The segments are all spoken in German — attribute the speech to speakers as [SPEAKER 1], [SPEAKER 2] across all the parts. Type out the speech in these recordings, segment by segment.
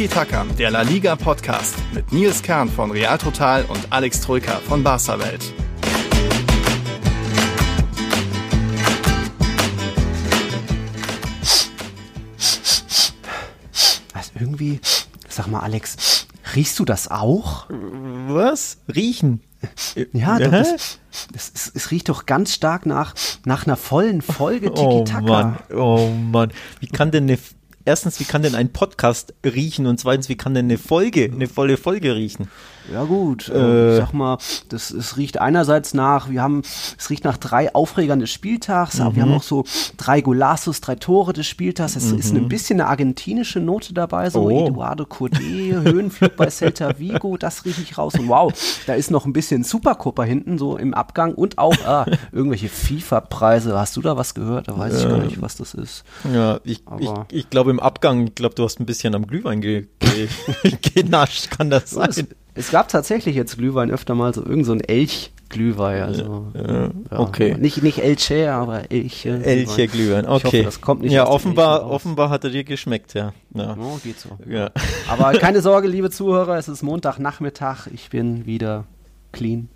[SPEAKER 1] Tiki Taka, der La Liga Podcast mit Nils Kern von Real Total und Alex Troika von Barca Welt.
[SPEAKER 2] Also irgendwie, sag mal Alex, riechst du das auch?
[SPEAKER 3] Was? Riechen?
[SPEAKER 2] Ja, doch, das, das, es, es riecht doch ganz stark nach, nach einer vollen Folge Tiki-Taka.
[SPEAKER 3] Oh Mann, oh Mann. Wie kann denn eine, erstens, wie kann denn ein Podcast riechen und zweitens, wie kann denn eine Folge, eine volle Folge riechen?
[SPEAKER 2] Ja gut, äh, ich sag mal, das, es riecht einerseits nach, wir haben, es riecht nach drei Aufregern des Spieltags, aber wir haben auch so drei Golassos, drei Tore des Spieltags. Es ist ein bisschen eine argentinische Note dabei, so
[SPEAKER 3] Oh.
[SPEAKER 2] Eduardo Cordet, Höhenflug bei Celta Vigo, das rieche ich raus. Und wow, da ist noch ein bisschen Supercopa hinten, so im Abgang und auch ah, irgendwelche FIFA-Preise. Hast du da was gehört? Da weiß ich gar nicht, was das ist.
[SPEAKER 3] Ja, ich, ich, ich glaube im Abgang, ich glaube, du hast ein bisschen am Glühwein ge, ge, genascht, kann das sein?
[SPEAKER 2] Es gab tatsächlich jetzt Glühwein öfter mal so irgend so ein Elch-Glühwein. Also, ja,
[SPEAKER 3] okay.
[SPEAKER 2] Nicht, nicht Elche, aber Elche.
[SPEAKER 3] Elche Glühwein,
[SPEAKER 2] Ich hoffe,
[SPEAKER 3] okay.
[SPEAKER 2] das kommt nicht
[SPEAKER 3] ja, offenbar, offenbar hat er dir geschmeckt, ja. Ja.
[SPEAKER 2] Oh, geht so.
[SPEAKER 3] ja.
[SPEAKER 2] Aber keine Sorge, liebe Zuhörer, es ist Montagnachmittag. Ich bin wieder clean,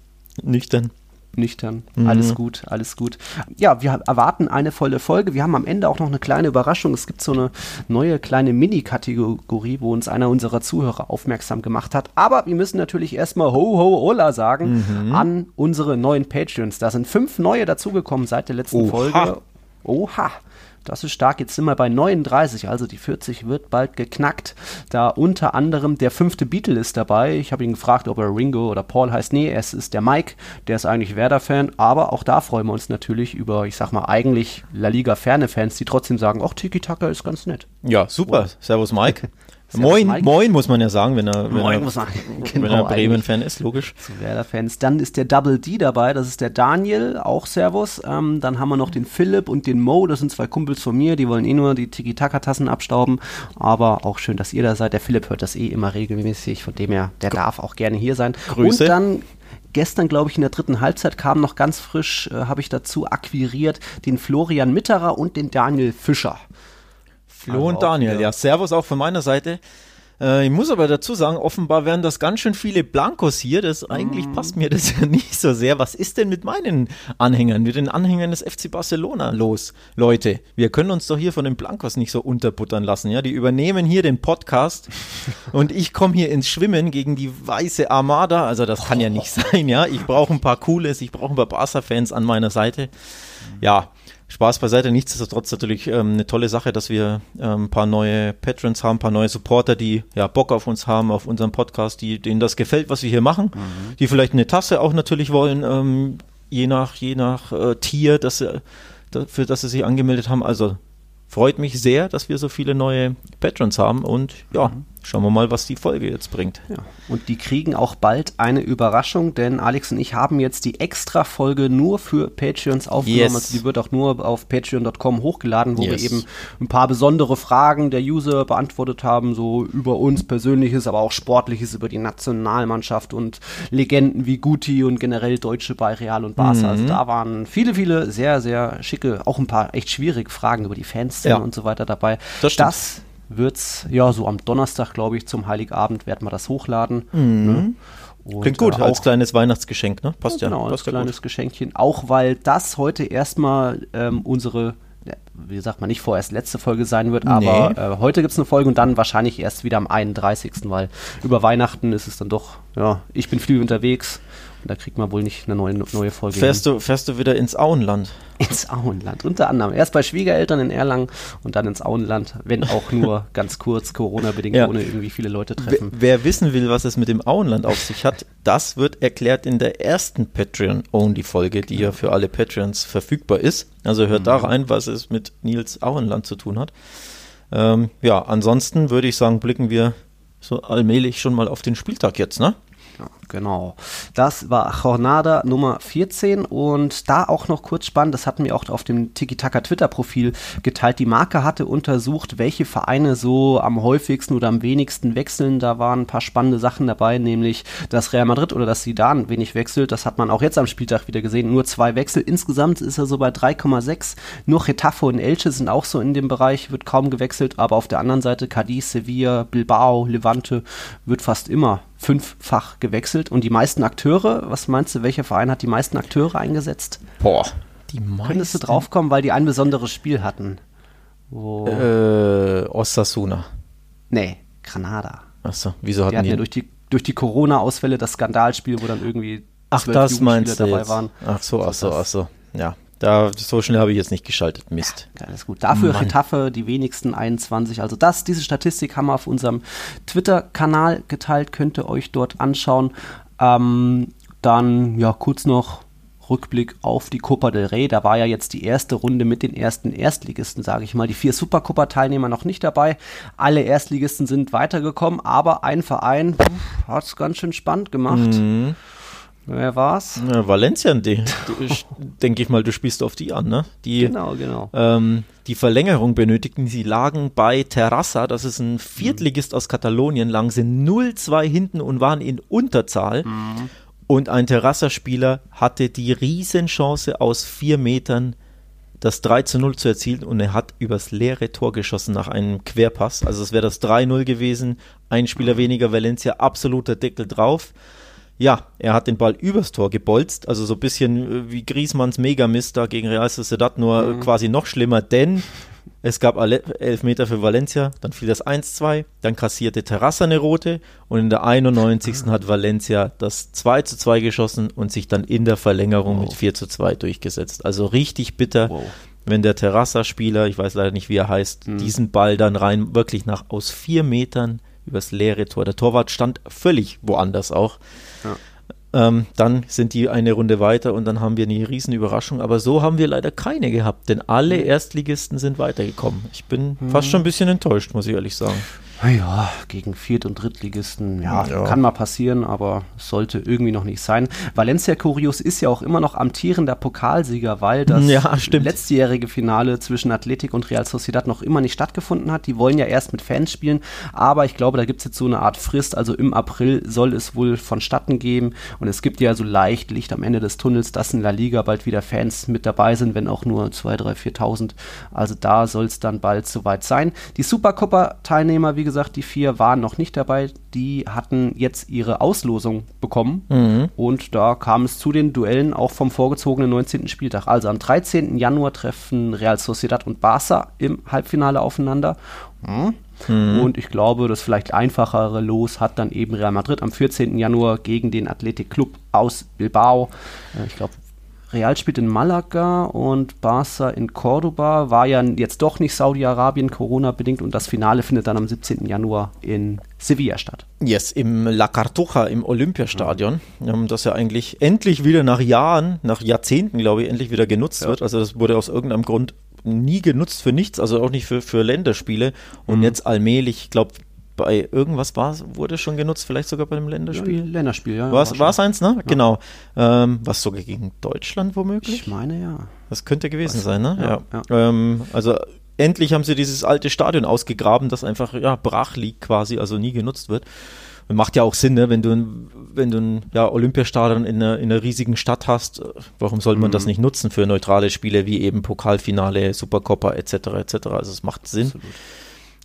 [SPEAKER 3] Nüchtern.
[SPEAKER 2] Nüchtern.
[SPEAKER 3] Mhm.
[SPEAKER 2] Alles gut, alles gut. Ja, wir erwarten eine volle Folge. Wir haben am Ende auch noch eine kleine Überraschung. Es gibt so eine neue kleine Mini-Kategorie, wo uns einer unserer Zuhörer aufmerksam gemacht hat. Aber wir müssen natürlich erstmal Ho Ho Ola sagen
[SPEAKER 3] Mhm.
[SPEAKER 2] an unsere neuen Patreons. Da sind fünf neue dazugekommen seit der letzten
[SPEAKER 3] Oha.
[SPEAKER 2] Folge. Oha. Das ist stark. Jetzt sind wir bei 39, also die 40 wird bald geknackt. Da unter anderem der fünfte Beatle ist dabei. Ich habe ihn gefragt, ob er Ringo oder Paul heißt. Nee, es ist der Mike. Der ist eigentlich Werder-Fan. Aber auch da freuen wir uns natürlich über, ich sag mal, eigentlich La Liga-ferne Fans, die trotzdem sagen, ach, Tiki-Taka ist ganz nett.
[SPEAKER 3] Ja, super. Servus, Mike. Moin,
[SPEAKER 2] Mike.
[SPEAKER 3] moin muss man ja sagen, wenn er, wenn er, wenn
[SPEAKER 2] genau,
[SPEAKER 3] er Bremen-Fan ist, logisch.
[SPEAKER 2] zu Werder-Fans. Dann ist der Double D dabei, das ist der Daniel, auch Servus. Ähm, dann haben wir noch den Philipp und den Mo, das sind zwei Kumpels von mir, die wollen eh nur die Tiki-Taka-Tassen abstauben. Aber auch schön, dass ihr da seid. Der Philipp hört das eh immer regelmäßig, von dem her, der darf auch gerne hier sein.
[SPEAKER 3] Grüße.
[SPEAKER 2] Und dann Gestern, glaube ich, in der dritten Halbzeit kam noch ganz frisch, äh, habe ich dazu akquiriert, den Florian Mitterer und den Daniel Fischer.
[SPEAKER 3] Flo und Daniel, ja, Servus auch von meiner Seite. Äh, ich muss aber dazu sagen, offenbar werden das ganz schön viele Blankos hier. Das eigentlich
[SPEAKER 2] Mhm.
[SPEAKER 3] passt mir das ja nicht so sehr. Was ist denn mit meinen Anhängern, mit den Anhängern des FC Barcelona los? Leute, wir können uns doch hier von den Blankos nicht so unterbuttern lassen. Ja, die übernehmen hier den Podcast und ich komme hier ins Schwimmen gegen die weiße Armada. Also das kann ja nicht sein. Ja, ich brauche ein paar Cooles, ich brauche ein paar Barca-Fans an meiner Seite. Ja, Spaß beiseite. Nichtsdestotrotz natürlich ähm, eine tolle Sache, dass wir ähm, ein paar neue Patrons haben, ein paar neue Supporter, die ja Bock auf uns haben, auf unseren Podcast, die, denen das gefällt, was wir hier machen, die vielleicht eine Tasse auch natürlich wollen, ähm, je nach, je nach äh, Tier, dass sie, da, für das sie sich angemeldet haben. Also freut mich sehr, dass wir so viele neue Patrons haben und ja, schauen wir mal, was die Folge jetzt bringt.
[SPEAKER 2] Ja, und die kriegen auch bald eine Überraschung, denn Alex und ich haben jetzt die Extra-Folge nur für Patreons aufgenommen.
[SPEAKER 3] Yes.
[SPEAKER 2] Also die wird auch nur auf patreon.com hochgeladen, wo
[SPEAKER 3] Yes.
[SPEAKER 2] wir eben ein paar besondere Fragen der User beantwortet haben, so über uns Persönliches, aber auch Sportliches, über die Nationalmannschaft und Legenden wie Guti und generell Deutsche bei Real und Barca.
[SPEAKER 3] Mhm.
[SPEAKER 2] Also da waren viele, viele sehr, sehr schicke, auch ein paar echt schwierige Fragen über die Fanszene
[SPEAKER 3] Ja.
[SPEAKER 2] und so weiter dabei.
[SPEAKER 3] Das stimmt.
[SPEAKER 2] das wird's, ja, so am Donnerstag, glaube ich, zum Heiligabend werden wir das hochladen. Ne? Und,
[SPEAKER 3] Mhm. Klingt gut,
[SPEAKER 2] äh,
[SPEAKER 3] als
[SPEAKER 2] auch-
[SPEAKER 3] kleines Weihnachtsgeschenk, ne? Passt ja.
[SPEAKER 2] genau, als
[SPEAKER 3] passt ja
[SPEAKER 2] kleines
[SPEAKER 3] gut.
[SPEAKER 2] Geschenkchen. Auch weil das heute erstmal ähm, unsere, ja, wie sagt man, nicht vorerst letzte Folge sein wird, aber
[SPEAKER 3] Nee.
[SPEAKER 2] äh, heute gibt's eine Folge und dann wahrscheinlich erst wieder am 31., weil über Weihnachten ist es dann doch, ja, ich bin viel unterwegs da kriegt man wohl nicht eine neue, neue Folge
[SPEAKER 3] Fährst du, fährst du wieder ins Auenland?
[SPEAKER 2] ins Auenland. Unter anderem erst bei Schwiegereltern in Erlangen und dann ins Auenland, wenn auch nur ganz kurz, Corona-bedingt,
[SPEAKER 3] Ja.
[SPEAKER 2] ohne irgendwie viele Leute
[SPEAKER 3] Wer,
[SPEAKER 2] treffen.
[SPEAKER 3] wer wissen will, was es mit dem Auenland auf sich hat, das wird erklärt in der ersten Patreon-Only-Folge, die ja für alle Patreons verfügbar ist. Also hört
[SPEAKER 2] Mhm.
[SPEAKER 3] da rein, was es mit Nils Auenland zu tun hat. Ähm, ja, ansonsten würde ich sagen, blicken wir so allmählich schon mal auf den Spieltag jetzt, ne?
[SPEAKER 2] Ja, Genau. Das war Jornada Nummer 14 und da auch noch kurz spannend, das hatten wir auch auf dem Tiki-Taka Twitter-Profil geteilt. Die Marke hatte untersucht, welche Vereine so am häufigsten oder am wenigsten wechseln. Da waren ein paar spannende Sachen dabei, nämlich dass Real Madrid oder dass Zidane wenig wechselt. Das hat man auch jetzt am Spieltag wieder gesehen. Nur zwei Wechsel. Insgesamt ist er so bei 3,6. Nur Getafe und Elche sind auch so in dem Bereich, wird kaum gewechselt. Aber auf der anderen Seite Cadiz, Sevilla, Bilbao, Levante wird fast immer fünffach gewechselt. Und die meisten Akteure, was meinst du, welcher Verein hat die meisten Akteure eingesetzt?
[SPEAKER 3] Boah, die meisten.
[SPEAKER 2] Könntest du draufkommen, weil die ein besonderes Spiel hatten? Wo
[SPEAKER 3] Äh, Osasuna.
[SPEAKER 2] nee, Granada.
[SPEAKER 3] Achso, wieso
[SPEAKER 2] Die
[SPEAKER 3] hatten
[SPEAKER 2] hatten
[SPEAKER 3] die?
[SPEAKER 2] ja durch die, durch die Corona-Ausfälle das Skandalspiel, wo dann irgendwie
[SPEAKER 3] ach,
[SPEAKER 2] zwölf
[SPEAKER 3] das meinst du
[SPEAKER 2] dabei
[SPEAKER 3] jetzt.
[SPEAKER 2] waren.
[SPEAKER 3] Ach so, ach so, ach so. Ja, da, so schnell habe ich jetzt nicht geschaltet. Mist.
[SPEAKER 2] Ja, alles gut. Dafür
[SPEAKER 3] Mann.
[SPEAKER 2] Retafe die wenigsten 21. Also das, diese Statistik haben wir auf unserem Twitter-Kanal geteilt, könnt ihr euch dort anschauen. Ähm, dann, ja, kurz noch Rückblick auf die Copa del Rey. Da war ja jetzt die erste Runde mit den ersten Erstligisten, sage ich mal. Die vier Supercopa-Teilnehmer noch nicht dabei. Alle Erstligisten sind weitergekommen, aber ein Verein hat es ganz schön spannend gemacht.
[SPEAKER 3] Mhm.
[SPEAKER 2] Wer war's?
[SPEAKER 3] Ja, Valencia, denke ich mal, du spielst auf die an, ne? Die,
[SPEAKER 2] Genau, genau.
[SPEAKER 3] ähm, die Verlängerung benötigten. Sie lagen bei Terrassa, das ist ein Viertligist aus Katalonien, lagen sie 0-2 hinten und waren in Unterzahl. Und ein Terrassa-Spieler hatte die Riesenchance aus vier Metern das 3 zu 0 zu erzielen und er hat übers leere Tor geschossen nach einem Querpass. Also es wäre das 3-0 gewesen, ein Spieler weniger Valencia, absoluter Deckel drauf. Ja, er hat den Ball übers Tor gebolzt, also so ein bisschen äh, wie Griezmanns Megamist da gegen Real Sociedad, nur äh, quasi noch schlimmer, denn es gab alle- elf Meter für Valencia, dann fiel das 1-2, dann kassierte Terrassa eine rote und in der 91. hat Valencia das 2 zu 2 geschossen und sich dann in der Verlängerung mit 4 zu 2 durchgesetzt. Also richtig bitter,
[SPEAKER 2] Wow.
[SPEAKER 3] wenn der Terrassa-Spieler, ich weiß leider nicht, wie er heißt, diesen Ball dann rein wirklich nach aus vier Metern übers leere Tor. Der Torwart stand völlig woanders auch. Ja. Ähm, dann sind die eine Runde weiter und dann haben wir eine riesen Überraschung. Aber so haben wir leider keine gehabt, denn alle Erstligisten sind weitergekommen. Ich bin fast schon ein bisschen enttäuscht, muss ich ehrlich sagen.
[SPEAKER 2] Naja, gegen Viert- und Drittligisten, ja,
[SPEAKER 3] Ja.
[SPEAKER 2] kann mal passieren, aber es sollte irgendwie noch nicht sein. Valencia Curios ist ja auch immer noch amtierender Pokalsieger, weil das
[SPEAKER 3] Ja,
[SPEAKER 2] letztjährige Finale zwischen Athletic und Real Sociedad noch immer nicht stattgefunden hat. Die wollen ja erst mit Fans spielen, aber ich glaube, da gibt es jetzt so eine Art Frist, also im April soll es wohl vonstatten geben und es gibt ja so leicht Licht am Ende des Tunnels, dass in La Liga bald wieder Fans mit dabei sind, wenn auch nur 2.000, 3.000, 4.000. Also da soll es dann bald soweit sein. Die Supercopa-Teilnehmer, wie gesagt, die vier waren noch nicht dabei. Die hatten jetzt ihre Auslosung bekommen. Und da kam es zu den Duellen auch vom vorgezogenen 19. Spieltag. Also am 13. Januar treffen Real Sociedad und Barça im Halbfinale aufeinander. Hm. Und ich glaube, das vielleicht einfachere Los hat dann eben Real Madrid am 14. Januar gegen den Athletic Club aus Bilbao. Äh, Ich glaube, Real spielt in Malaga und Barca in Cordoba. War ja jetzt doch nicht Saudi-Arabien Corona-bedingt und das Finale findet dann am 17. Januar in Sevilla statt.
[SPEAKER 3] Yes, im La Cartuja, im Olympiastadion, ähm, das ja eigentlich endlich wieder nach Jahren, nach Jahrzehnten, glaube ich, endlich wieder genutzt wird. Also das wurde aus irgendeinem Grund nie genutzt für nichts, also auch nicht für, für Länderspiele. Und jetzt allmählich, ich glaube, bei irgendwas war, wurde schon genutzt, vielleicht sogar bei einem Länderspiel.
[SPEAKER 2] Länderspiel, ja.
[SPEAKER 3] War es eins, ne? Genau. Ähm, was sogar gegen Deutschland womöglich?
[SPEAKER 2] Ich meine ja.
[SPEAKER 3] Das könnte gewesen sein, ne?
[SPEAKER 2] Ja,
[SPEAKER 3] Ja. Ähm, also endlich haben sie dieses alte Stadion ausgegraben, das einfach ja, brach liegt quasi, also nie genutzt wird. Und macht ja auch Sinn, ne? wenn du wenn du ein ja, Olympiastadion in einer, in einer riesigen Stadt hast, warum soll man
[SPEAKER 2] Mhm.
[SPEAKER 3] das nicht nutzen für neutrale Spiele wie eben Pokalfinale, Supercoppa etc. etc. Also es macht Sinn.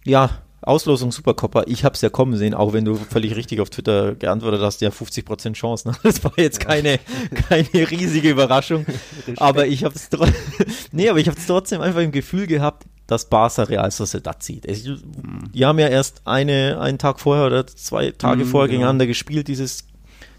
[SPEAKER 3] Ja, Auslosung Supercoppa, ich habe es ja kommen sehen, auch wenn du völlig richtig auf Twitter geantwortet hast, ja 50% Chance. Ne? Das war jetzt keine, keine riesige Überraschung. aber ich habe es nee, aber ich habe es trotzdem einfach im Gefühl gehabt, dass Barca Real Sociedad zieht. Die haben ja erst eine, einen Tag vorher oder zwei Tage
[SPEAKER 2] Mhm,
[SPEAKER 3] vorher
[SPEAKER 2] genau.
[SPEAKER 3] gegeneinander gespielt, dieses,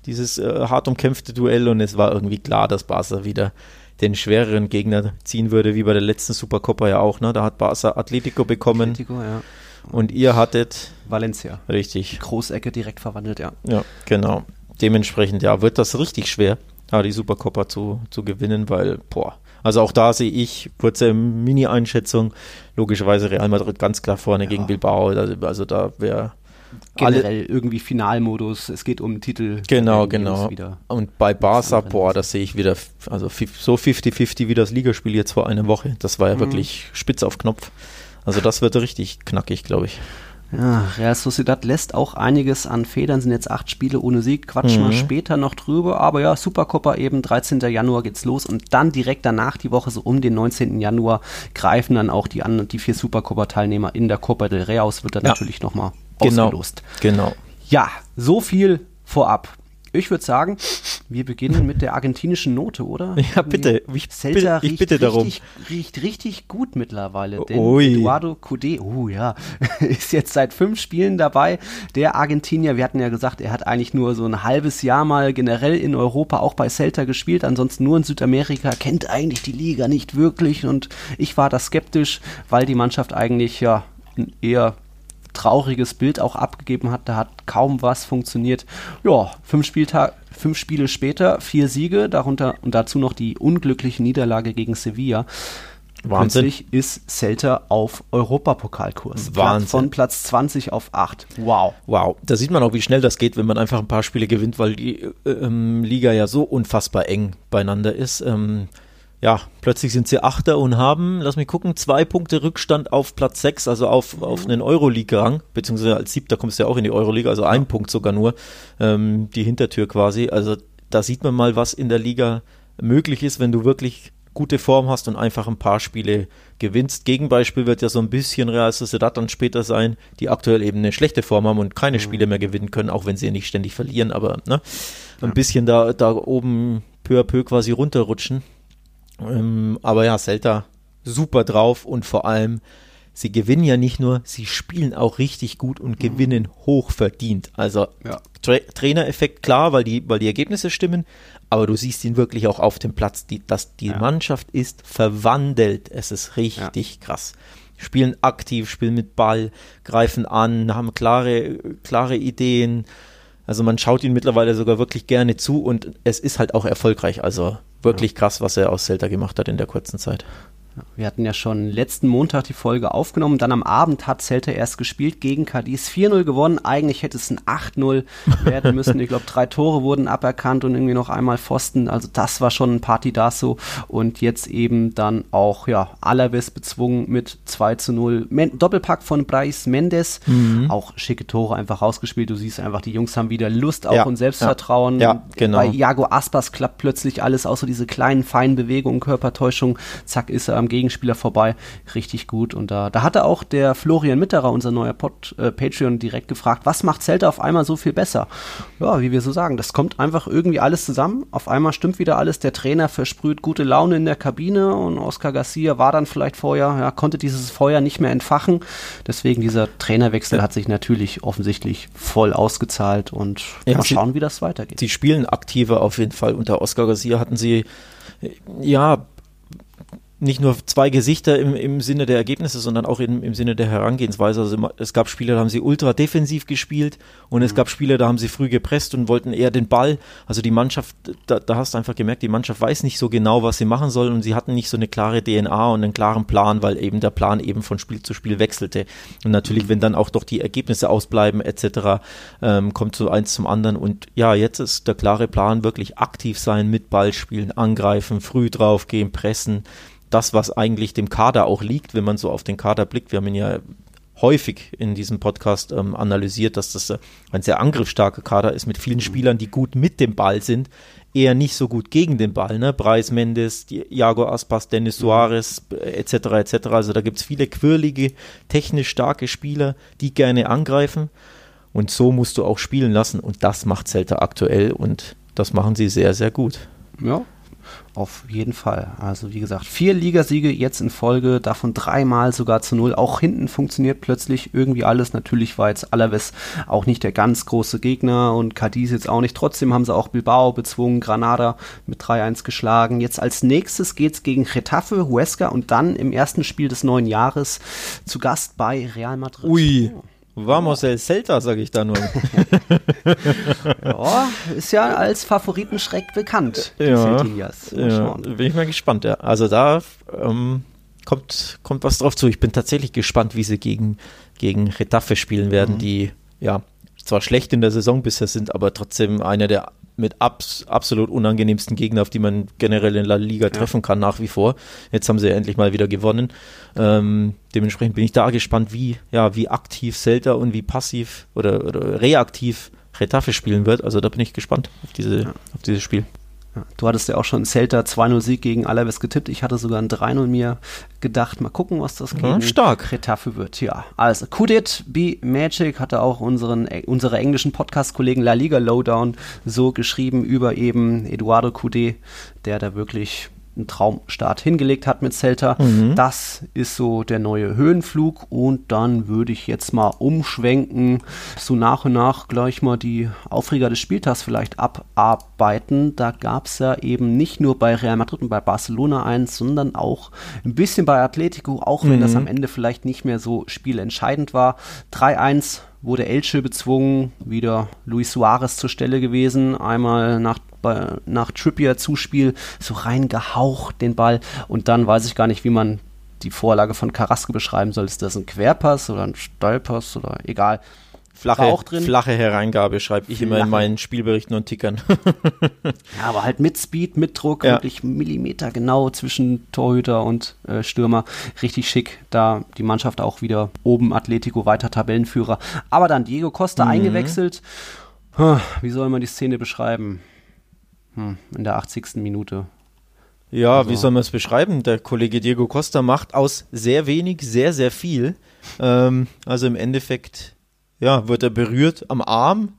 [SPEAKER 3] dieses äh, hart umkämpfte Duell und es war irgendwie klar, dass Barca wieder den schwereren Gegner ziehen würde, wie bei der letzten Supercoppa ja auch. Ne? Da hat Barca Atletico bekommen
[SPEAKER 2] Atletico, ja.
[SPEAKER 3] und ihr hattet
[SPEAKER 2] Valencia.
[SPEAKER 3] richtig.
[SPEAKER 2] Großecke direkt verwandelt, ja.
[SPEAKER 3] Ja, genau. Dementsprechend, ja, wird das richtig schwer, die Supercoppa zu, zu gewinnen, weil, boah, also auch da sehe ich, kurze Mini-Einschätzung, logischerweise Real Madrid ganz klar vorne gegen Bilbao, also, also da wäre
[SPEAKER 2] generell irgendwie Finalmodus, es geht um Titel.
[SPEAKER 3] Genau,
[SPEAKER 2] Irgendwie
[SPEAKER 3] genau. Und bei Barca, boah, das sehe ich wieder, also so 50-50 wie das Ligaspiel jetzt vor einer Woche. Das war ja
[SPEAKER 2] Mhm.
[SPEAKER 3] wirklich spitz auf Knopf. Also das wird richtig knackig, glaube ich.
[SPEAKER 2] Ja, Real Sociedad lässt auch einiges an Federn, sind jetzt acht Spiele ohne Sieg, quatschen wir
[SPEAKER 3] Mhm.
[SPEAKER 2] später noch drüber, aber ja, Supercopa eben, 13. Januar geht's los und dann direkt danach die Woche, so um den 19. Januar, greifen dann auch die an die vier Supercopa-Teilnehmer in der Copa del Rey aus, wird dann
[SPEAKER 3] Ja.
[SPEAKER 2] natürlich nochmal
[SPEAKER 3] Genau.
[SPEAKER 2] ausgelost.
[SPEAKER 3] Genau.
[SPEAKER 2] Ja, so viel vorab. Ich würde sagen, wir beginnen mit der argentinischen Note, oder?
[SPEAKER 3] Ja, bitte. Ich
[SPEAKER 2] Celta
[SPEAKER 3] bitte- ich
[SPEAKER 2] riecht,
[SPEAKER 3] bitte darum.
[SPEAKER 2] richtig, riecht richtig gut mittlerweile. Denn
[SPEAKER 3] Ui.
[SPEAKER 2] Eduardo Cudé, oh ja, ist jetzt seit fünf Spielen dabei. Der Argentinier, wir hatten ja gesagt, er hat eigentlich nur so ein halbes Jahr mal generell in Europa auch bei Celta gespielt, ansonsten nur in Südamerika, kennt eigentlich die Liga nicht wirklich und ich war da skeptisch, weil die Mannschaft eigentlich ja eher trauriges Bild auch abgegeben hat. Da hat kaum was funktioniert. Ja, fünf, Spieltag, fünf Spiele später, vier Siege, darunter und dazu noch die unglückliche Niederlage gegen Sevilla.
[SPEAKER 3] Wahnsinn.
[SPEAKER 2] Plötzlich ist Celta auf Europapokalkurs.
[SPEAKER 3] Wahnsinn.
[SPEAKER 2] Von Platz 20 auf 8. Wow.
[SPEAKER 3] Wow, da sieht man auch, wie schnell das geht, wenn man einfach ein paar Spiele gewinnt, weil die äh, ähm, Liga ja so unfassbar eng beieinander ist. Ähm, ja, plötzlich sind sie Achter und haben, lass mich gucken, zwei Punkte Rückstand auf Platz 6, also auf, auf einen Euroleague-Rang, beziehungsweise als Siebter kommst du ja auch in die Euroleague, also ein Punkt sogar nur, ähm, die Hintertür quasi. Also da sieht man mal, was in der Liga möglich ist, wenn du wirklich gute Form hast und einfach ein paar Spiele gewinnst. Gegenbeispiel wird ja so ein bisschen Real Sociedad dann später sein, die aktuell eben eine schlechte Form haben und keine Spiele mehr gewinnen können, auch wenn sie nicht ständig verlieren, aber ne, ein bisschen da, da oben peu à peu quasi runterrutschen. Ähm, aber ja, Celta super drauf und vor allem, sie gewinnen ja nicht nur, sie spielen auch richtig gut und gewinnen hoch verdient. Also
[SPEAKER 2] Ja.
[SPEAKER 3] Tra Trainereffekt klar, weil die, weil die Ergebnisse stimmen, aber du siehst ihn wirklich auch auf dem Platz. Die, dass die
[SPEAKER 2] Ja.
[SPEAKER 3] Mannschaft ist verwandelt. Es ist richtig krass. Spielen aktiv, spielen mit Ball, greifen an, haben klare, klare Ideen. Also man schaut ihnen mittlerweile sogar wirklich gerne zu und es ist halt auch erfolgreich. Also wirklich krass, was er aus Celta gemacht hat in der kurzen Zeit.
[SPEAKER 2] Wir hatten ja schon letzten Montag die Folge aufgenommen. Dann am Abend hat Celta erst gespielt gegen Cadiz. 4-0 gewonnen. Eigentlich hätte es ein 8-0 werden müssen. Ich glaube, drei Tore wurden aberkannt und irgendwie noch einmal Pfosten. Also das war schon ein Partidaso. Und jetzt eben dann auch, ja, Alaves bezwungen mit 2 zu 0. Men Doppelpack von Brais Mendes. Auch schicke Tore einfach rausgespielt. Du siehst einfach, die Jungs haben wieder Lust auch
[SPEAKER 3] Ja,
[SPEAKER 2] und Selbstvertrauen.
[SPEAKER 3] ja, ja, genau.
[SPEAKER 2] Bei Iago Aspas klappt plötzlich alles, außer diese kleinen, feinen Bewegungen, Körpertäuschung. Zack, ist er am Gegenspieler vorbei. Richtig gut. Und da, da hatte auch der Florian Mitterer, unser neuer Pod, äh, Patreon, direkt gefragt, was macht Zelda auf einmal so viel besser? Ja, wie wir so sagen, das kommt einfach irgendwie alles zusammen. Auf einmal stimmt wieder alles. Der Trainer versprüht gute Laune in der Kabine und Oscar Garcia war dann vielleicht vorher, ja, konnte dieses Feuer nicht mehr entfachen. Deswegen dieser Trainerwechsel hat sich natürlich offensichtlich voll ausgezahlt und
[SPEAKER 3] Ja,
[SPEAKER 2] mal schauen, wie das weitergeht.
[SPEAKER 3] Sie spielen aktiver auf jeden Fall. Unter Oscar Garcia hatten sie, ja, nicht nur zwei Gesichter im, im Sinne der Ergebnisse, sondern auch im, im Sinne der Herangehensweise. Also es gab Spiele, da haben sie ultra defensiv gespielt und es gab Spiele, da haben sie früh gepresst und wollten eher den Ball. Also die Mannschaft, da, da hast du einfach gemerkt, die Mannschaft weiß nicht so genau, was sie machen soll und sie hatten nicht so eine klare DNA und einen klaren Plan, weil eben der Plan eben von Spiel zu Spiel wechselte. Und natürlich, wenn dann auch doch die Ergebnisse ausbleiben etc., ähm, kommt so eins zum anderen. Und ja, jetzt ist der klare Plan wirklich aktiv sein, mit Ball spielen, angreifen, früh draufgehen, pressen. Das, was eigentlich dem Kader auch liegt, wenn man so auf den Kader blickt. Wir haben ihn ja häufig in diesem Podcast ähm, analysiert, dass das äh, ein sehr angriffsstarker Kader ist mit vielen Spielern, die gut mit dem Ball sind, eher nicht so gut gegen den Ball. Ne? Bryce Mendes, Iago Aspas, Dennis Suarez äh, etc. etc. Also da gibt es viele quirlige, technisch starke Spieler, die gerne angreifen. Und so musst du auch spielen lassen. Und das macht Celta aktuell und das machen sie sehr, sehr gut.
[SPEAKER 2] Ja, auf jeden Fall. Also wie gesagt, vier Ligasiege jetzt in Folge, davon dreimal sogar zu null. Auch hinten funktioniert plötzlich irgendwie alles. Natürlich war jetzt Alaves auch nicht der ganz große Gegner und Cadiz jetzt auch nicht. Trotzdem haben sie auch Bilbao bezwungen, Granada mit 3-1 geschlagen. Jetzt als nächstes geht's gegen Getafe, Huesca und dann im ersten Spiel des neuen Jahres zu Gast bei Real Madrid.
[SPEAKER 3] Ui. Vamos el Celta, sage ich da nur.
[SPEAKER 2] Ja, ist ja als Favoritenschreck bekannt. die
[SPEAKER 3] Ja,
[SPEAKER 2] Celtillas.
[SPEAKER 3] Ja, bin ich mal gespannt, ja. Also da ähm, kommt, kommt was drauf zu. Ich bin tatsächlich gespannt, wie sie gegen, gegen Retafe spielen werden,
[SPEAKER 2] Mhm.
[SPEAKER 3] die ja, zwar schlecht in der Saison bisher sind, aber trotzdem einer der mit abs absolut unangenehmsten Gegner, auf die man generell in La Liga treffen kann, nach wie vor. Jetzt haben sie ja endlich mal wieder gewonnen. Ähm, dementsprechend bin ich da gespannt, wie, ja, wie aktiv Celta und wie passiv oder, oder reaktiv Retafe spielen wird. Also da bin ich gespannt auf, diese, ja. auf dieses Spiel.
[SPEAKER 2] Ja, du hattest ja auch schon Celta 2-0-Sieg gegen Alaves getippt. Ich hatte sogar ein 3-0 mir gedacht. Mal gucken, was das gegen
[SPEAKER 3] ja, stark.
[SPEAKER 2] Retafe wird. Ja, also Kudit B Magic hatte auch unseren, unsere englischen Podcast-Kollegen La Liga Lowdown so geschrieben über eben Eduardo Coudet, der da wirklich einen Traumstart hingelegt hat mit Celta. Mhm. Das ist so der neue Höhenflug und dann würde ich jetzt mal umschwenken, so nach und nach gleich mal die Aufreger des Spieltags vielleicht abarbeiten. Da gab es ja eben nicht nur bei Real Madrid und bei Barcelona eins, sondern auch ein bisschen bei Atletico, auch wenn mhm. das am Ende vielleicht nicht mehr so spielentscheidend war. 3-1 wurde Elche bezwungen, wieder Luis Suarez zur Stelle gewesen, einmal nach bei, nach Trippier Zuspiel so reingehaucht den Ball und dann weiß ich gar nicht, wie man die Vorlage von Carrasco beschreiben soll. Ist das ein Querpass oder ein Steilpass oder egal.
[SPEAKER 3] Flache, auch drin. flache Hereingabe schreibe ich flache. immer in meinen Spielberichten und Tickern.
[SPEAKER 2] ja, aber halt mit Speed, mit Druck, ja. wirklich Millimeter genau zwischen Torhüter und äh, Stürmer. Richtig schick. Da die Mannschaft auch wieder oben Atletico weiter Tabellenführer. Aber dann Diego Costa mhm. eingewechselt. Wie soll man die Szene beschreiben? Hm, in der 80. Minute.
[SPEAKER 3] Ja, also. wie soll man es beschreiben? Der Kollege Diego Costa macht aus sehr wenig sehr, sehr viel. Ähm, also im Endeffekt, ja, wird er berührt am Arm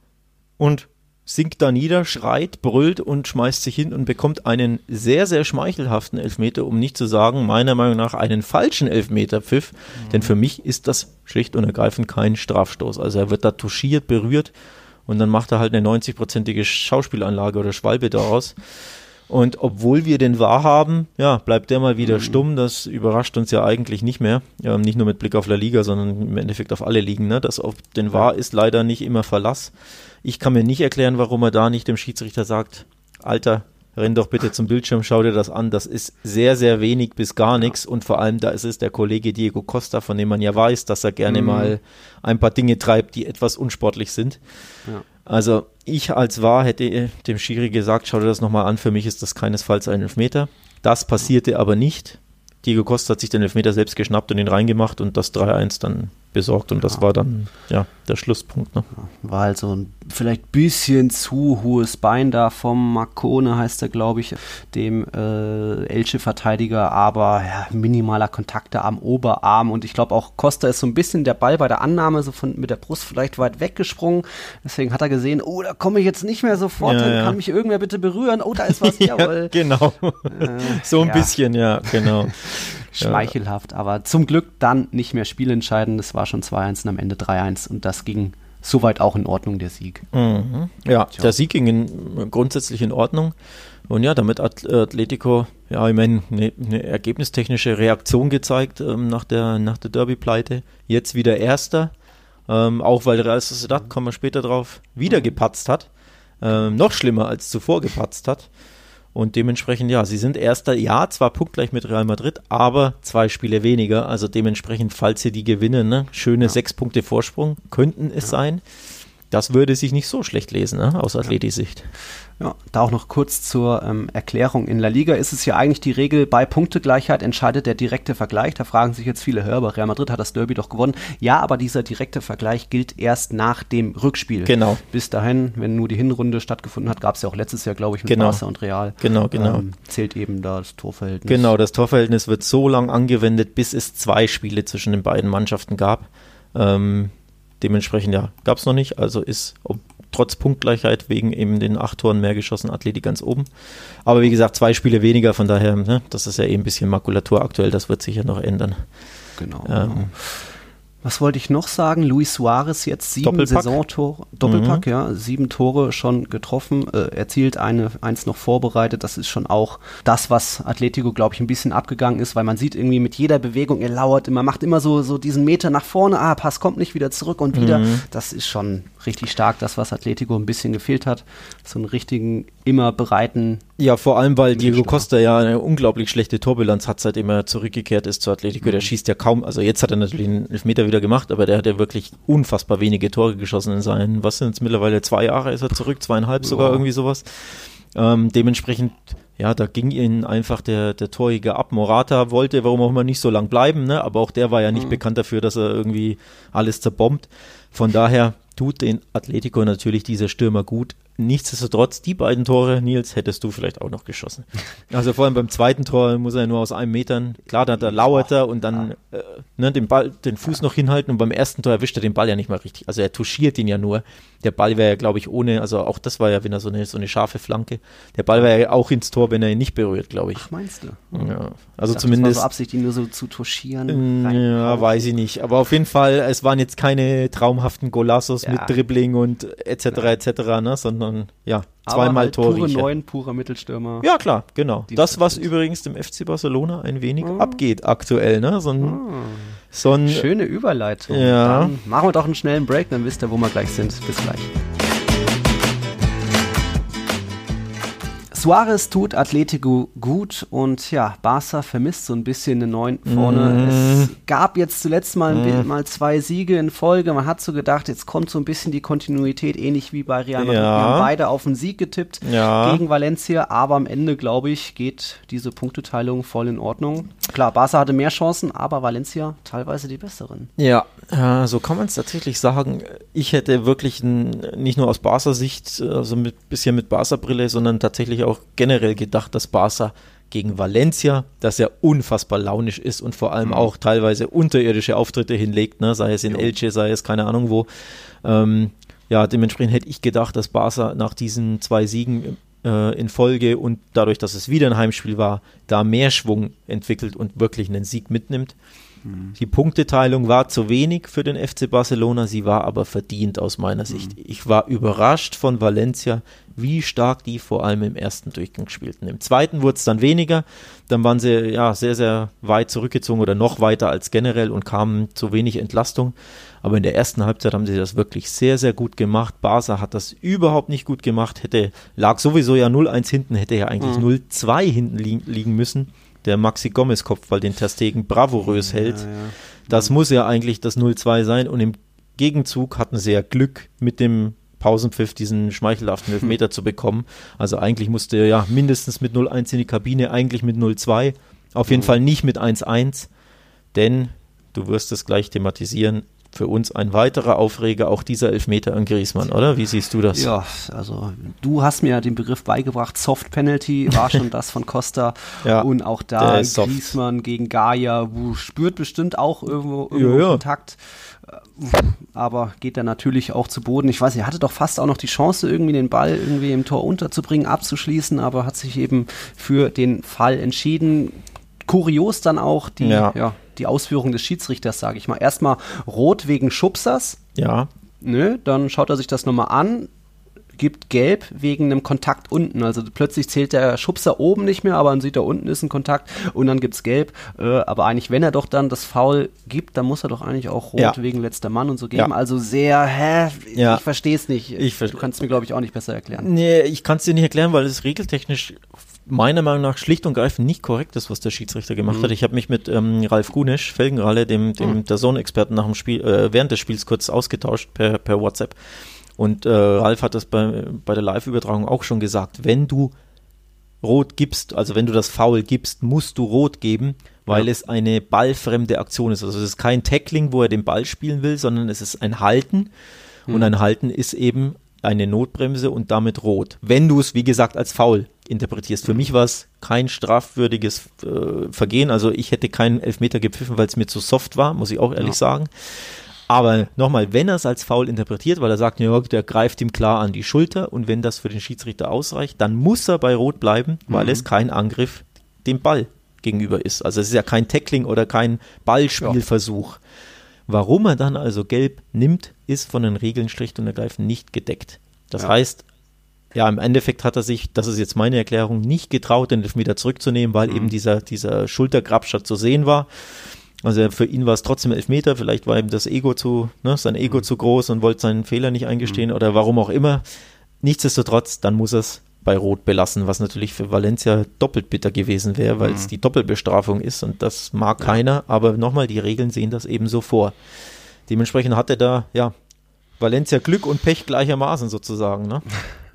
[SPEAKER 3] und sinkt da nieder, schreit, brüllt und schmeißt sich hin und bekommt einen sehr, sehr schmeichelhaften Elfmeter, um nicht zu sagen, meiner Meinung nach einen falschen Elfmeterpfiff. Mhm. Denn für mich ist das schlicht und ergreifend kein Strafstoß. Also er wird da touchiert, berührt und dann macht er halt eine 90-prozentige Schauspielanlage oder Schwalbe daraus. Und obwohl wir den wahr haben, ja, bleibt der mal wieder mhm. stumm. Das überrascht uns ja eigentlich nicht mehr. Ja, nicht nur mit Blick auf La Liga, sondern im Endeffekt auf alle Ligen. Ne? Das auf den wahr ist leider nicht immer Verlass. Ich kann mir nicht erklären, warum er da nicht dem Schiedsrichter sagt, Alter, renn doch bitte zum Bildschirm, schau dir das an. Das ist sehr, sehr wenig bis gar nichts. Und vor allem, da ist es der Kollege Diego Costa, von dem man ja weiß, dass er gerne mhm. mal ein paar Dinge treibt, die etwas unsportlich sind. Ja. Also ich als Wahr hätte dem Schiri gesagt, schau dir das nochmal an, für mich ist das keinesfalls ein Elfmeter. Das passierte aber nicht. Diego Costa hat sich den Elfmeter selbst geschnappt und ihn reingemacht und das 3-1 dann besorgt und das war dann ja der Schlusspunkt. Ne?
[SPEAKER 2] War halt so ein vielleicht bisschen zu hohes Bein da vom Marcone, heißt er, glaube ich, dem äh, Elche-Verteidiger, aber ja, minimaler Kontakte am Oberarm und ich glaube auch Costa ist so ein bisschen der Ball bei der Annahme so von mit der Brust vielleicht weit weggesprungen, deswegen hat er gesehen, oh, da komme ich jetzt nicht mehr sofort ja, hin, ja. kann mich irgendwer bitte berühren, oh, da ist was,
[SPEAKER 3] jawohl. genau, äh, so ein ja. bisschen, ja, genau.
[SPEAKER 2] Schmeichelhaft, aber zum Glück dann nicht mehr spielentscheidend, es war schon 2-1 und am Ende 3-1 und das ging soweit auch in Ordnung, der Sieg.
[SPEAKER 3] Mhm. Ja, Tja. der Sieg ging in, grundsätzlich in Ordnung. Und ja, damit hat Atletico, ja, ich meine, eine, eine ergebnistechnische Reaktion gezeigt ähm, nach der, nach der Derby-Pleite. Jetzt wieder Erster, ähm, auch weil Real Sociedad, kommen wir später drauf, wieder mhm. gepatzt hat. Ähm, noch schlimmer als zuvor gepatzt hat. Und dementsprechend, ja, sie sind erster, ja, zwar punktgleich mit Real Madrid, aber zwei Spiele weniger. Also dementsprechend, falls sie die gewinnen, ne, schöne ja. sechs Punkte Vorsprung könnten es ja. sein. Das würde sich nicht so schlecht lesen, ne, aus Athletisicht.
[SPEAKER 2] Ja, da auch noch kurz zur ähm, Erklärung. In La Liga ist es ja eigentlich die Regel, bei Punktegleichheit entscheidet der direkte Vergleich. Da fragen sich jetzt viele Hörer, Real Madrid hat das Derby doch gewonnen. Ja, aber dieser direkte Vergleich gilt erst nach dem Rückspiel.
[SPEAKER 3] Genau.
[SPEAKER 2] Bis dahin, wenn nur die Hinrunde stattgefunden hat, gab es ja auch letztes Jahr, glaube ich, mit
[SPEAKER 3] genau.
[SPEAKER 2] Barca und Real.
[SPEAKER 3] Genau, genau. Ähm,
[SPEAKER 2] zählt eben da das Torverhältnis.
[SPEAKER 3] Genau, das Torverhältnis wird so lang angewendet, bis es zwei Spiele zwischen den beiden Mannschaften gab. Ähm, dementsprechend, ja, gab es noch nicht. Also ist, ob, trotz Punktgleichheit wegen eben den acht Toren mehr geschossen Athletik ganz oben. Aber wie gesagt, zwei Spiele weniger, von daher, ne, das ist ja eben ein bisschen Makulatur aktuell, das wird sich ja noch ändern.
[SPEAKER 2] Genau. Ähm, was wollte ich noch sagen? Luis Suarez jetzt sieben Doppelpack. Saisontore, Doppelpack, mhm. ja, sieben Tore schon getroffen, äh, erzielt eine, eins noch vorbereitet. Das ist schon auch das, was Atletico, glaube ich, ein bisschen abgegangen ist, weil man sieht irgendwie mit jeder Bewegung, er lauert immer, macht immer so, so diesen Meter nach vorne, ah, Pass kommt nicht wieder zurück und wieder. Mhm. Das ist schon richtig stark, das, was Atletico ein bisschen gefehlt hat. So einen richtigen immer bereiten.
[SPEAKER 3] Ja, vor allem, weil Diego Costa ja eine unglaublich schlechte Torbilanz hat, seitdem er zurückgekehrt ist zu Atletico. Mhm. Der schießt ja kaum, also jetzt hat er natürlich einen Elfmeter wieder gemacht, aber der hat ja wirklich unfassbar wenige Tore geschossen in seinen, was sind es mittlerweile, zwei Jahre ist er zurück, zweieinhalb sogar, ja. irgendwie sowas. Ähm, dementsprechend ja, da ging ihnen einfach der, der Torjäger ab. Morata wollte, warum auch immer, nicht so lang bleiben, ne? aber auch der war ja nicht mhm. bekannt dafür, dass er irgendwie alles zerbombt. Von daher tut den Atletico natürlich dieser Stürmer gut. Nichtsdestotrotz, die beiden Tore, Nils, hättest du vielleicht auch noch geschossen. Also vor allem beim zweiten Tor muss er nur aus einem Metern, klar, da, da lauert er und dann äh, ne, den Ball, den Fuß noch hinhalten und beim ersten Tor erwischt er den Ball ja nicht mal richtig. Also er touchiert ihn ja nur. Der Ball wäre ja, glaube ich, ohne, also auch das war ja wieder so eine, so eine scharfe Flanke. Der Ball wäre ja auch ins Tor, wenn er ihn nicht berührt, glaube ich. Ach,
[SPEAKER 2] meinst du?
[SPEAKER 3] Ja. Also dachte, zumindest. Das war
[SPEAKER 2] so Absicht, ihn nur so zu touchieren.
[SPEAKER 3] Mm, ja, weiß ich nicht. Aber auf jeden Fall, es waren jetzt keine traumhaften Golassos ja. mit Dribbling und etc. etc., ne, sondern ja, zweimal halt Tore.
[SPEAKER 2] Pure neun, purer Mittelstürmer.
[SPEAKER 3] Ja, klar, genau. Das, was übrigens dem FC Barcelona ein wenig oh. abgeht aktuell, ne? So ein, oh.
[SPEAKER 2] so ein Schöne Überleitung.
[SPEAKER 3] Ja.
[SPEAKER 2] Dann machen wir doch einen schnellen Break, dann wisst ihr, wo wir gleich sind. Bis gleich. Suarez tut Atletico gut und ja, Barca vermisst so ein bisschen den Neun vorne. Mm. Es gab jetzt zuletzt mal, mm. mal zwei Siege in Folge. Man hat so gedacht, jetzt kommt so ein bisschen die Kontinuität, ähnlich wie bei Real Madrid. Ja. Wir haben beide auf den Sieg getippt ja. gegen Valencia, aber am Ende, glaube ich, geht diese Punkteteilung voll in Ordnung. Klar, Barca hatte mehr Chancen, aber Valencia teilweise die besseren.
[SPEAKER 3] Ja, äh, so kann man es tatsächlich sagen. Ich hätte wirklich ein, nicht nur aus Barca-Sicht, also mit bisschen mit Barca-Brille, sondern tatsächlich auch auch generell gedacht, dass Barca gegen Valencia, dass er unfassbar launisch ist und vor allem mhm. auch teilweise unterirdische Auftritte hinlegt, ne? sei es in jo. Elche, sei es keine Ahnung wo. Ähm, ja, dementsprechend hätte ich gedacht, dass Barca nach diesen zwei Siegen äh, in Folge und dadurch, dass es wieder ein Heimspiel war, da mehr Schwung entwickelt und wirklich einen Sieg mitnimmt. Mhm. Die Punkteteilung war zu wenig für den FC Barcelona, sie war aber verdient aus meiner Sicht. Mhm. Ich war überrascht von Valencia, wie stark die vor allem im ersten Durchgang spielten. Im zweiten wurde es dann weniger, dann waren sie ja sehr, sehr weit zurückgezogen oder noch weiter als generell und kamen zu wenig Entlastung. Aber in der ersten Halbzeit haben sie das wirklich sehr, sehr gut gemacht. Barca hat das überhaupt nicht gut gemacht, hätte, lag sowieso ja 0-1 hinten, hätte ja eigentlich mhm. 0-2 hinten li liegen müssen der Maxi Gomez Kopfball, den Terstegen bravourös hält. Ja, ja. Das muss ja eigentlich das 0-2 sein und im Gegenzug hatten sie ja Glück mit dem Pausenpfiff diesen schmeichelhaften Elfmeter hm. zu bekommen. Also eigentlich musste er ja mindestens mit 0-1 in die Kabine, eigentlich mit 0-2. Auf jeden mhm. Fall nicht mit 1-1, denn du wirst es gleich thematisieren für uns ein weiterer Aufreger, auch dieser Elfmeter an Griesmann, oder? Wie siehst du das?
[SPEAKER 2] Ja, also du hast mir den Begriff beigebracht, Soft Penalty war schon das von Costa ja, und auch da Griesmann gegen Gaia, spürt bestimmt auch irgendwo, irgendwo ja, ja. Kontakt, aber geht dann natürlich auch zu Boden. Ich weiß, er hatte doch fast auch noch die Chance, irgendwie den Ball irgendwie im Tor unterzubringen, abzuschließen, aber hat sich eben für den Fall entschieden. Kurios dann auch die, ja. ja die Ausführung des Schiedsrichters, sage ich mal. Erstmal rot wegen Schubsers.
[SPEAKER 3] Ja.
[SPEAKER 2] Nö, dann schaut er sich das nochmal an, gibt gelb wegen einem Kontakt unten. Also plötzlich zählt der Schubser oben nicht mehr, aber dann sieht er unten ist ein Kontakt und dann gibt es gelb. Äh, aber eigentlich, wenn er doch dann das Foul gibt, dann muss er doch eigentlich auch rot ja. wegen letzter Mann und so geben. Ja. Also sehr, hä? Ja. Ich verstehe es nicht. Ich du kannst es mir, glaube ich, auch nicht besser erklären.
[SPEAKER 3] Nee, ich kann es dir nicht erklären, weil es regeltechnisch meiner Meinung nach schlicht und greifend nicht korrekt ist, was der Schiedsrichter gemacht mhm. hat. Ich habe mich mit ähm, Ralf Gunisch, Felgenralle, dem, dem mhm. der Sohn-Experten nach dem Spiel, äh, während des Spiels kurz ausgetauscht per, per WhatsApp. Und äh, Ralf hat das bei, bei der Live-Übertragung auch schon gesagt. Wenn du rot gibst, also wenn du das Foul gibst, musst du rot geben, weil ja. es eine ballfremde Aktion ist. Also es ist kein Tackling, wo er den Ball spielen will, sondern es ist ein Halten. Mhm. Und ein Halten ist eben eine Notbremse und damit rot. Wenn du es, wie gesagt, als faul interpretierst. Für mich war es kein strafwürdiges äh, Vergehen. Also ich hätte keinen Elfmeter gepfiffen, weil es mir zu soft war, muss ich auch ehrlich ja. sagen. Aber nochmal, wenn er es als faul interpretiert, weil er sagt, ja, der greift ihm klar an die Schulter und wenn das für den Schiedsrichter ausreicht, dann muss er bei Rot bleiben, weil mhm. es kein Angriff dem Ball gegenüber ist. Also es ist ja kein Tackling oder kein Ballspielversuch. Ja. Warum er dann also gelb nimmt, ist von den Regeln schlicht und ergreifend nicht gedeckt. Das ja. heißt, ja, im Endeffekt hat er sich, das ist jetzt meine Erklärung, nicht getraut, den Elfmeter zurückzunehmen, weil mhm. eben dieser, dieser Schultergrabstadt zu sehen war. Also für ihn war es trotzdem Elfmeter, vielleicht war ihm das Ego zu, ne, sein Ego mhm. zu groß und wollte seinen Fehler nicht eingestehen mhm. oder warum auch immer. Nichtsdestotrotz, dann muss er es bei Rot belassen, was natürlich für Valencia doppelt bitter gewesen wäre, weil es die Doppelbestrafung ist und das mag keiner, aber nochmal, die Regeln sehen das eben so vor. Dementsprechend hatte da, ja, Valencia Glück und Pech gleichermaßen sozusagen, ne?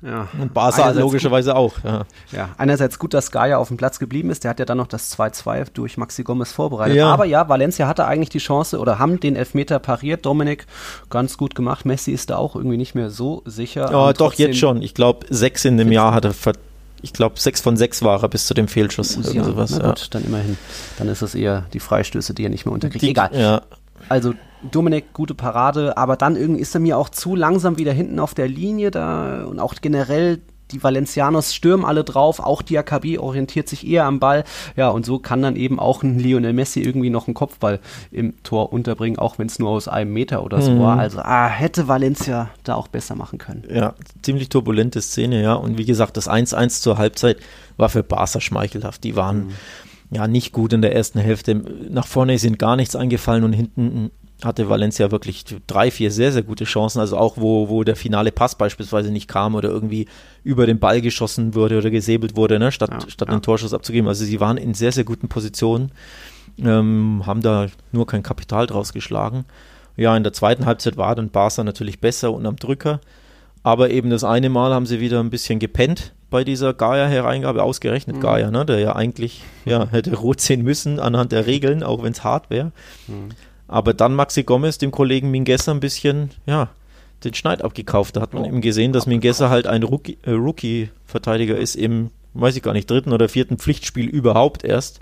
[SPEAKER 2] Ja.
[SPEAKER 3] Und Barca
[SPEAKER 2] Einerseits
[SPEAKER 3] logischerweise auch, ja.
[SPEAKER 2] Ja, einerseits gut, dass Gaia auf dem Platz geblieben ist. Der hat ja dann noch das 2-2 durch Maxi Gomez vorbereitet.
[SPEAKER 3] Ja.
[SPEAKER 2] Aber ja, Valencia hatte eigentlich die Chance oder haben den Elfmeter pariert. Dominik ganz gut gemacht. Messi ist da auch irgendwie nicht mehr so sicher.
[SPEAKER 3] Ja, doch, jetzt schon. Ich glaube, sechs in dem Jahr hat er, ver ich glaube, sechs von sechs war er bis zu dem Fehlschuss.
[SPEAKER 2] Ja,
[SPEAKER 3] sowas,
[SPEAKER 2] na
[SPEAKER 3] ja.
[SPEAKER 2] gut, dann immerhin. Dann ist es eher die Freistöße, die er nicht mehr unterkriegt.
[SPEAKER 3] Die-
[SPEAKER 2] Egal.
[SPEAKER 3] Ja,
[SPEAKER 2] Also Dominik, gute Parade, aber dann irgendwie ist er mir auch zu langsam wieder hinten auf der Linie da und auch generell die Valencianos stürmen alle drauf, auch Diakabi orientiert sich eher am Ball. Ja, und so kann dann eben auch ein Lionel Messi irgendwie noch einen Kopfball im Tor unterbringen, auch wenn es nur aus einem Meter oder so
[SPEAKER 3] Mhm.
[SPEAKER 2] war. Also ah, hätte Valencia da auch besser machen können.
[SPEAKER 3] ja, ziemlich turbulente Szene, ja. Und wie gesagt, das 1-1 zur Halbzeit war für Barca schmeichelhaft. Die waren ja nicht gut in der ersten Hälfte. Nach vorne sind gar nichts eingefallen und hinten hatte Valencia wirklich drei, vier sehr, sehr gute Chancen. Also auch, wo, wo der finale Pass beispielsweise nicht kam oder irgendwie über den Ball geschossen wurde oder gesäbelt wurde, ne, statt,
[SPEAKER 2] Ja,
[SPEAKER 3] statt
[SPEAKER 2] ja.
[SPEAKER 3] einen Torschuss abzugeben. Also sie waren in sehr, sehr guten Positionen, ähm, haben da nur kein Kapital draus geschlagen. Ja, in der zweiten Halbzeit war dann Barca natürlich besser und am Drücker. Aber eben das eine Mal haben sie wieder ein bisschen gepennt bei dieser Gaia-Hereingabe, ausgerechnet Gaia, ne, der ja eigentlich ja, hätte rot sehen müssen anhand der Regeln, auch wenn es hart wäre. Aber dann Maxi Gomez, dem Kollegen Mingueza, ein bisschen, ja, den Schneid abgekauft. Da hat man
[SPEAKER 2] Oh,
[SPEAKER 3] eben gesehen, dass Mingueza halt ein äh, Rookie-Verteidiger ist im, weiß ich gar nicht, dritten oder vierten Pflichtspiel überhaupt erst.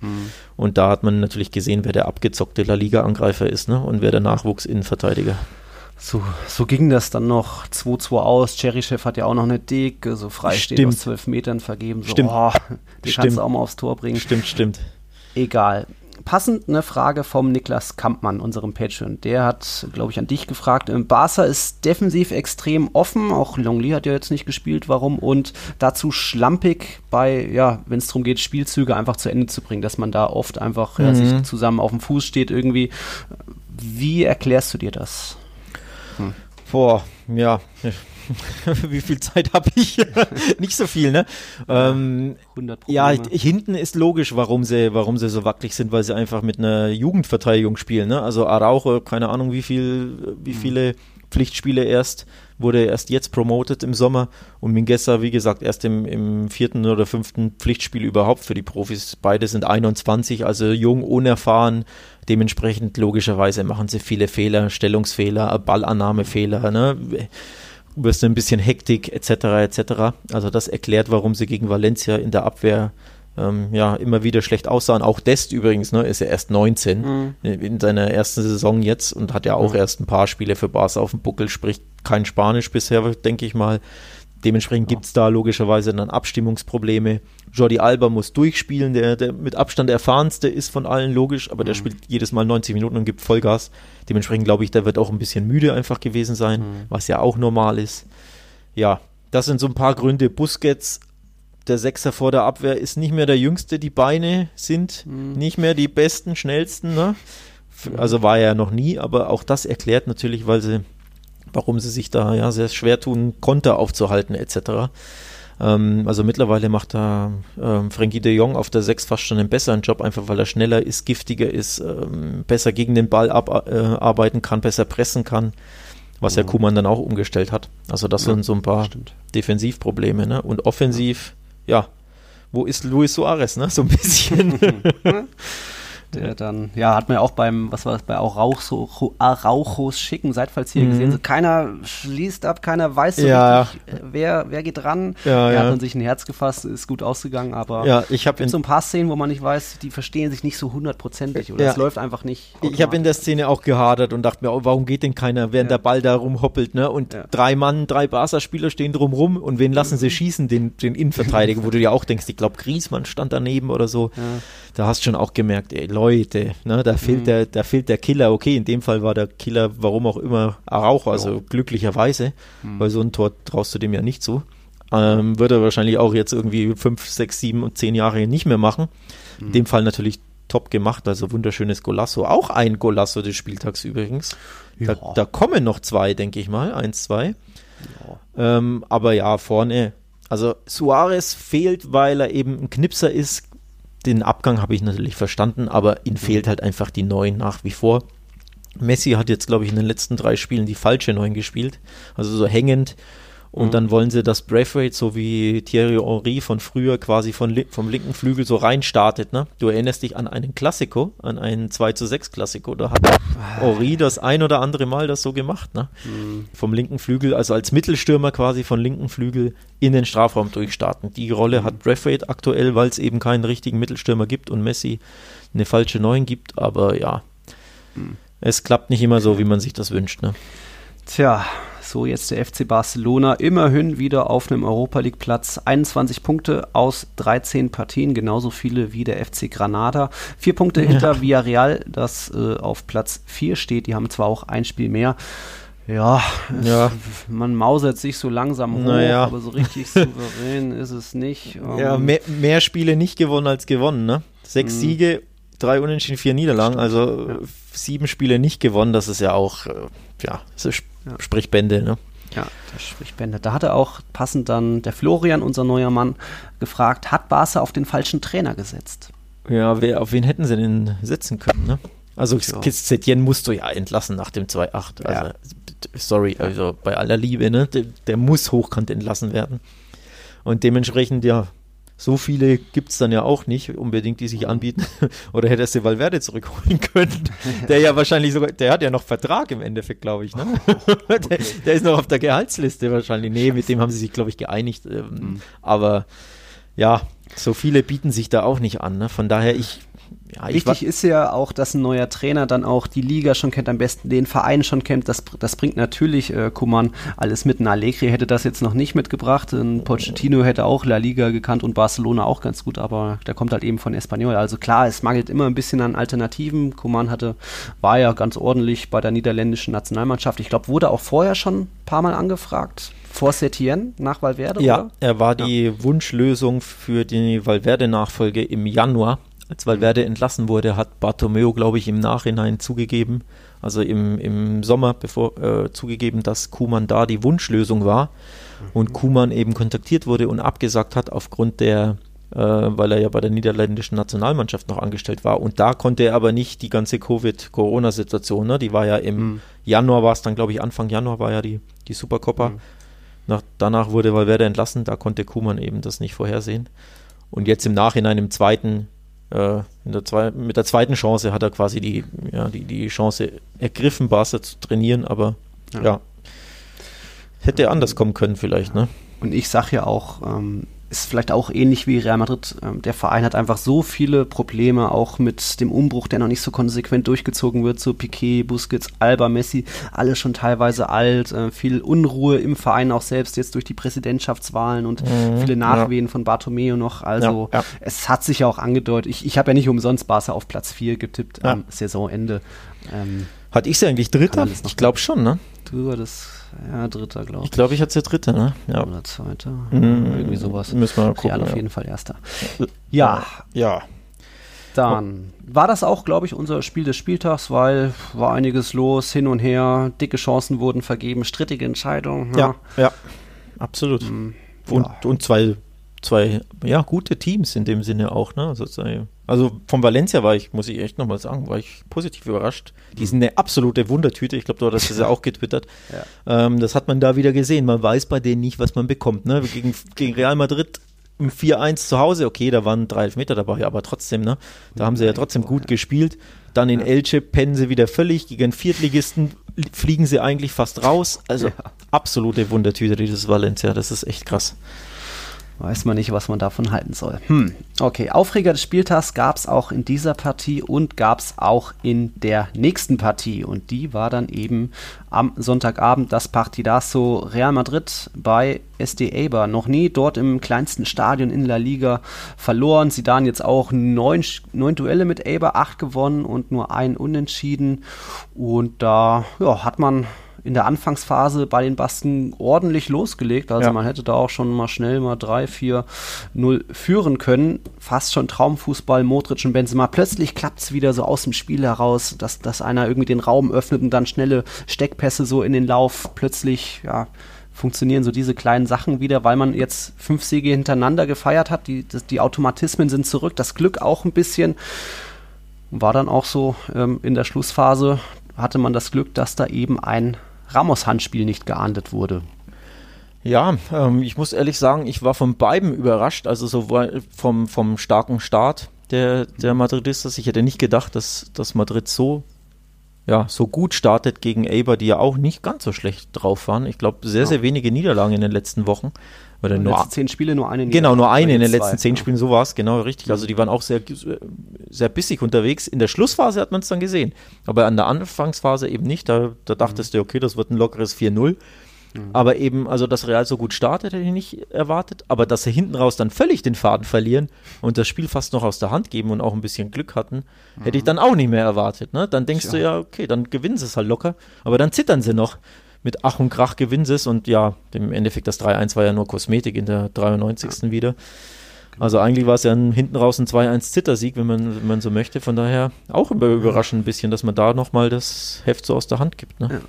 [SPEAKER 3] Und da hat man natürlich gesehen, wer der abgezockte La Liga-Angreifer ist, ne? Und wer der Nachwuchsinnenverteidiger.
[SPEAKER 2] So, so ging das dann noch 2-2 aus. Cherrychef hat ja auch noch eine Dicke, so freistehend aus 12 Metern vergeben. So,
[SPEAKER 3] Stimmt.
[SPEAKER 2] Oh, die
[SPEAKER 3] Stimmt.
[SPEAKER 2] kannst du auch mal aufs Tor bringen.
[SPEAKER 3] Stimmt, stimmt.
[SPEAKER 2] Egal. Passend eine Frage vom Niklas Kampmann, unserem Patreon. Der hat, glaube ich, an dich gefragt. Ähm, Barca ist defensiv extrem offen. Auch Longley hat ja jetzt nicht gespielt. Warum? Und dazu schlampig bei, ja, wenn es darum geht, Spielzüge einfach zu Ende zu bringen, dass man da oft einfach ja,
[SPEAKER 3] Mhm.
[SPEAKER 2] sich zusammen auf dem Fuß steht irgendwie. Wie erklärst du dir das?
[SPEAKER 3] Boah, ja. Wie viel Zeit habe ich? Nicht so viel, ne? Ähm,
[SPEAKER 2] 100
[SPEAKER 3] ja, hinten ist logisch, warum sie, warum sie so wackelig sind, weil sie einfach mit einer Jugendverteidigung spielen, ne? Also Araujo, keine Ahnung, wie viel, wie viele Pflichtspiele erst, wurde erst jetzt promoted im Sommer und Mingueza, wie gesagt, erst im, im vierten oder fünften Pflichtspiel überhaupt für die Profis. Beide sind 21, also jung, unerfahren. Dementsprechend logischerweise machen sie viele Fehler, Stellungsfehler, Ballannahmefehler, ne? wirst du ein bisschen Hektik etc. etc. Also das erklärt, warum sie gegen Valencia in der Abwehr ähm, ja immer wieder schlecht aussahen. Auch Dest übrigens, ne, ist ja erst 19 in seiner ersten Saison jetzt und hat ja auch erst ein paar Spiele für Barca auf dem Buckel, spricht kein Spanisch bisher, denke ich mal. Dementsprechend gibt es da logischerweise dann Abstimmungsprobleme. Jordi Alba muss durchspielen, der, der mit Abstand erfahrenste ist von allen, logisch, aber der spielt jedes Mal 90 Minuten und gibt Vollgas. Dementsprechend glaube ich, der wird auch ein bisschen müde einfach gewesen sein, was ja auch normal ist. Ja, das sind so ein paar Gründe. Busquets, der Sechser vor der Abwehr, ist nicht mehr der Jüngste. Die Beine sind nicht mehr die besten, schnellsten. Ne? F- Also war er ja noch nie, aber auch das erklärt natürlich, weil sie, warum sie sich da ja sehr schwer tun, Konter aufzuhalten etc. Ähm, also mittlerweile macht da ähm, Frankie de Jong auf der Sechs fast schon einen besseren Job, einfach weil er schneller ist, giftiger ist, ähm, besser gegen den Ball ab, äh, arbeiten kann, besser pressen kann, was ja Kuman dann auch umgestellt hat. Also das sind so ein paar
[SPEAKER 2] stimmt.
[SPEAKER 3] Defensivprobleme. Ne? Und offensiv, ja, wo ist Luis Suarez, ne? So ein bisschen.
[SPEAKER 2] Der dann, ja, hat man ja auch beim, was war das, bei Araujo, Arauchos Schicken Seitfalls hier gesehen. So, keiner schließt ab, keiner weiß so
[SPEAKER 3] Mhm. Ja.
[SPEAKER 2] richtig, äh, wer, wer geht ran.
[SPEAKER 3] Ja,
[SPEAKER 2] er hat dann sich ein Herz gefasst, ist gut ausgegangen, aber
[SPEAKER 3] ja, ich habe
[SPEAKER 2] gibt so ein paar Szenen, wo man nicht weiß, die verstehen sich nicht so hundertprozentig oder es läuft einfach nicht.
[SPEAKER 3] Ich habe in der Szene auch gehadert und dachte mir, oh, warum geht denn keiner, während der Ball da rumhoppelt, ne? Und drei Mann, drei Barca-Spieler stehen drumrum und wen lassen sie schießen? Den, den Innenverteidiger, wo du ja auch denkst, ich glaube, Griesmann stand daneben oder so. Da hast du schon auch gemerkt, ey, Leute, ne, da fehlt der, da fehlt der Killer. Okay, in dem Fall war der Killer, warum auch immer, Araujo, also glücklicherweise, weil so ein Tor traust du dem ja nicht zu. Ähm, wird er wahrscheinlich auch jetzt irgendwie fünf, sechs, sieben und zehn Jahre nicht mehr machen. In dem Fall natürlich top gemacht, also wunderschönes Golasso. Auch ein Golasso des Spieltags übrigens. Da,
[SPEAKER 2] Ja.
[SPEAKER 3] da kommen noch zwei, denke ich mal. Eins, zwei. Ähm, aber ja, vorne, Also Suarez fehlt, weil er eben ein Knipser ist. Den Abgang habe ich natürlich verstanden, aber ihn fehlt halt einfach die Neuen nach wie vor. Messi hat jetzt, glaube ich, in den letzten drei Spielen die falsche Neun gespielt, also so hängend. Und mhm. dann wollen sie, dass Braithwaite, so wie Thierry Henry von früher quasi von, vom linken Flügel so reinstartet. Ne? Du erinnerst dich an einen Klassiko, an einen 2 zu 6 Klassiko. Da hat Henry das ein oder andere Mal das so gemacht. Ne? Mhm. Vom linken Flügel, also als Mittelstürmer quasi von linken Flügel in den Strafraum durchstarten. Die Rolle mhm. hat Braithwaite aktuell, weil es eben keinen richtigen Mittelstürmer gibt und Messi eine falsche Neun gibt. Aber ja, mhm. es klappt nicht immer so, wie man sich das wünscht. Ne?
[SPEAKER 2] Tja, so jetzt der FC Barcelona immerhin wieder auf einem Europa League Platz. 21 Punkte aus 13 Partien, genauso viele wie der FC Granada. Vier Punkte ja. hinter Villarreal, das äh, auf Platz 4 steht. Die haben zwar auch ein Spiel mehr. Ja, ja. man mausert sich so langsam hoch, naja. aber so richtig souverän ist es nicht.
[SPEAKER 3] Um, ja, mehr, mehr, Spiele nicht gewonnen als gewonnen, ne? Sechs mhm. Siege, drei Unentschieden, vier Niederlagen, also ja. sieben Spiele nicht gewonnen, das ist ja auch, äh, ja, das ist ja. Sprich Bände, ne?
[SPEAKER 2] Ja, das spricht Bände. Da hatte auch passend dann der Florian, unser neuer Mann, gefragt, hat Barca auf den falschen Trainer gesetzt?
[SPEAKER 3] Ja, wer, auf wen hätten sie denn setzen können, ne? Also ja. Setien musst du ja entlassen nach dem 2-8. Also, ja. sorry, also bei aller Liebe, ne? Der, der muss hochkant entlassen werden. Und dementsprechend, ja, so viele gibt es dann ja auch nicht unbedingt, die sich anbieten. Oder hättest du Valverde zurückholen können, der ja wahrscheinlich sogar, der hat ja noch Vertrag im Endeffekt, glaube ich. Ne? der, der, ist noch auf der Gehaltsliste wahrscheinlich. Nee, mit dem haben sie sich, glaube ich, geeinigt. Ähm, mhm. Aber ja, so viele bieten sich da auch nicht an. Ne? Von daher, ich
[SPEAKER 2] ja, Wichtig ist ja auch, dass ein neuer Trainer dann auch die Liga schon kennt, am besten den Verein schon kennt. Das, das bringt natürlich äh, Kuman alles mit. Ein Allegri hätte das jetzt noch nicht mitgebracht. Ein Pochettino hätte auch La Liga gekannt und Barcelona auch ganz gut, aber der kommt halt eben von Espanyol. Also klar, es mangelt immer ein bisschen an Alternativen. Kuman hatte, war ja ganz ordentlich bei der niederländischen Nationalmannschaft. Ich glaube, wurde auch vorher schon ein paar Mal angefragt vor Setien nach Valverde?
[SPEAKER 3] Ja, oder? er war die ja. Wunschlösung für die Valverde-Nachfolge im Januar als Valverde entlassen wurde, hat Bartomeu, glaube ich, im Nachhinein zugegeben, also im, im Sommer bevor, äh, zugegeben, dass Kuman da die Wunschlösung war und Kuman eben kontaktiert wurde und abgesagt hat aufgrund der, äh, weil er ja bei der niederländischen Nationalmannschaft noch angestellt war und da konnte er aber nicht die ganze Covid-Corona-Situation, ne? die war ja im mhm. Januar, war es dann, glaube ich, Anfang Januar war ja die, die Supercoppa. Mhm. Nach, danach wurde Valverde entlassen, da konnte Kuman eben das nicht vorhersehen. Und jetzt im Nachhinein, im zweiten äh, der zwei, mit der zweiten Chance hat er quasi die, ja, die, die Chance ergriffen, Barca zu trainieren, aber ja, ja hätte anders kommen können vielleicht, ne?
[SPEAKER 2] Und ich sag ja auch, ähm, ist vielleicht auch ähnlich wie Real Madrid. Ähm, der Verein hat einfach so viele Probleme, auch mit dem Umbruch, der noch nicht so konsequent durchgezogen wird. So Piquet, Busquets, Alba, Messi, alle schon teilweise alt. Äh, viel Unruhe im Verein auch selbst jetzt durch die Präsidentschaftswahlen und mhm, viele Nachwehen ja. von Bartomeo noch. Also ja, ja. es hat sich ja auch angedeutet. Ich, ich habe ja nicht umsonst Barca auf Platz 4 getippt am Saisonende.
[SPEAKER 3] Ähm, Hat ich sie eigentlich Dritter? Ich glaube schon, ne?
[SPEAKER 2] Du, das ja, dritter, glaube
[SPEAKER 3] ich. Ich glaube, ich hatte es ja dritter, ne?
[SPEAKER 2] Ja. Oder zweiter. Mhm. Irgendwie sowas.
[SPEAKER 3] Müssen wir mal gucken.
[SPEAKER 2] Real auf ja. jeden Fall erster. Ja.
[SPEAKER 3] Ja.
[SPEAKER 2] Dann war das auch, glaube ich, unser Spiel des Spieltags, weil war einiges los, hin und her, dicke Chancen wurden vergeben, strittige Entscheidungen.
[SPEAKER 3] Ja, ja, ja absolut. Mhm. Und, ja. und zwei zwei ja, gute Teams in dem Sinne auch. Ne? Also, also von Valencia war ich, muss ich echt nochmal sagen, war ich positiv überrascht. Die sind eine absolute Wundertüte. Ich glaube, du hattest das ja auch getwittert. Ja. Ähm, das hat man da wieder gesehen. Man weiß bei denen nicht, was man bekommt. Ne? Gegen, gegen Real Madrid im 4-1 zu Hause, okay, da waren drei Elfmeter dabei, aber trotzdem, ne? Da haben sie ja trotzdem gut gespielt. Dann in Elche pennen sie wieder völlig. Gegen Viertligisten fliegen sie eigentlich fast raus. Also absolute Wundertüte, dieses Valencia. Das ist echt krass
[SPEAKER 2] weiß man nicht, was man davon halten soll. Hm, okay. Aufreger des Spieltags gab es auch in dieser Partie und gab es auch in der nächsten Partie. Und die war dann eben am Sonntagabend das Partidazo Real Madrid bei SD Eibar. Noch nie dort im kleinsten Stadion in La Liga verloren. Sie dann jetzt auch neun, neun Duelle mit Eibar, acht gewonnen und nur ein Unentschieden. Und da ja, hat man in der Anfangsphase bei den Basken ordentlich losgelegt. Also ja. man hätte da auch schon mal schnell mal 3, 4, 0 führen können. Fast schon Traumfußball, Modric und Benzema. Plötzlich klappt es wieder so aus dem Spiel heraus, dass, dass einer irgendwie den Raum öffnet und dann schnelle Steckpässe so in den Lauf plötzlich, ja, funktionieren so diese kleinen Sachen wieder, weil man jetzt fünf Siege hintereinander gefeiert hat. Die, das, die Automatismen sind zurück, das Glück auch ein bisschen. War dann auch so ähm, in der Schlussphase, hatte man das Glück, dass da eben ein Ramos-Handspiel nicht geahndet wurde.
[SPEAKER 3] Ja, ähm, ich muss ehrlich sagen, ich war von beiden überrascht, also sowohl vom, vom starken Start der, der Madridistas. Ich hätte nicht gedacht, dass, dass Madrid so, ja, so gut startet gegen Eber, die ja auch nicht ganz so schlecht drauf waren. Ich glaube, sehr, ja. sehr wenige Niederlagen in den letzten Wochen.
[SPEAKER 2] Oder nur zehn Spiele, nur eine
[SPEAKER 3] Genau, nur eine in den letzten zehn Spielen, so war es, genau, richtig. Also die waren auch sehr, sehr bissig unterwegs. In der Schlussphase hat man es dann gesehen. Aber an der Anfangsphase eben nicht. Da, da dachtest mhm. du, okay, das wird ein lockeres 4-0. Mhm. Aber eben, also dass Real so gut startet, hätte ich nicht erwartet. Aber dass sie hinten raus dann völlig den Faden verlieren und das Spiel fast noch aus der Hand geben und auch ein bisschen Glück hatten, mhm. hätte ich mhm. dann auch nicht mehr erwartet. Ne? Dann denkst ja. du ja, okay, dann gewinnen sie es halt locker. Aber dann zittern sie noch. Mit Ach und Krach gewinnen sie es und ja, im Endeffekt das 3-1 war ja nur Kosmetik in der 93. Ja. wieder. Also eigentlich war es ja ein, hinten raus ein 2-1 wenn man, wenn man so möchte. Von daher auch überraschend ein bisschen, dass man da nochmal das Heft so aus der Hand gibt. Ne? Ja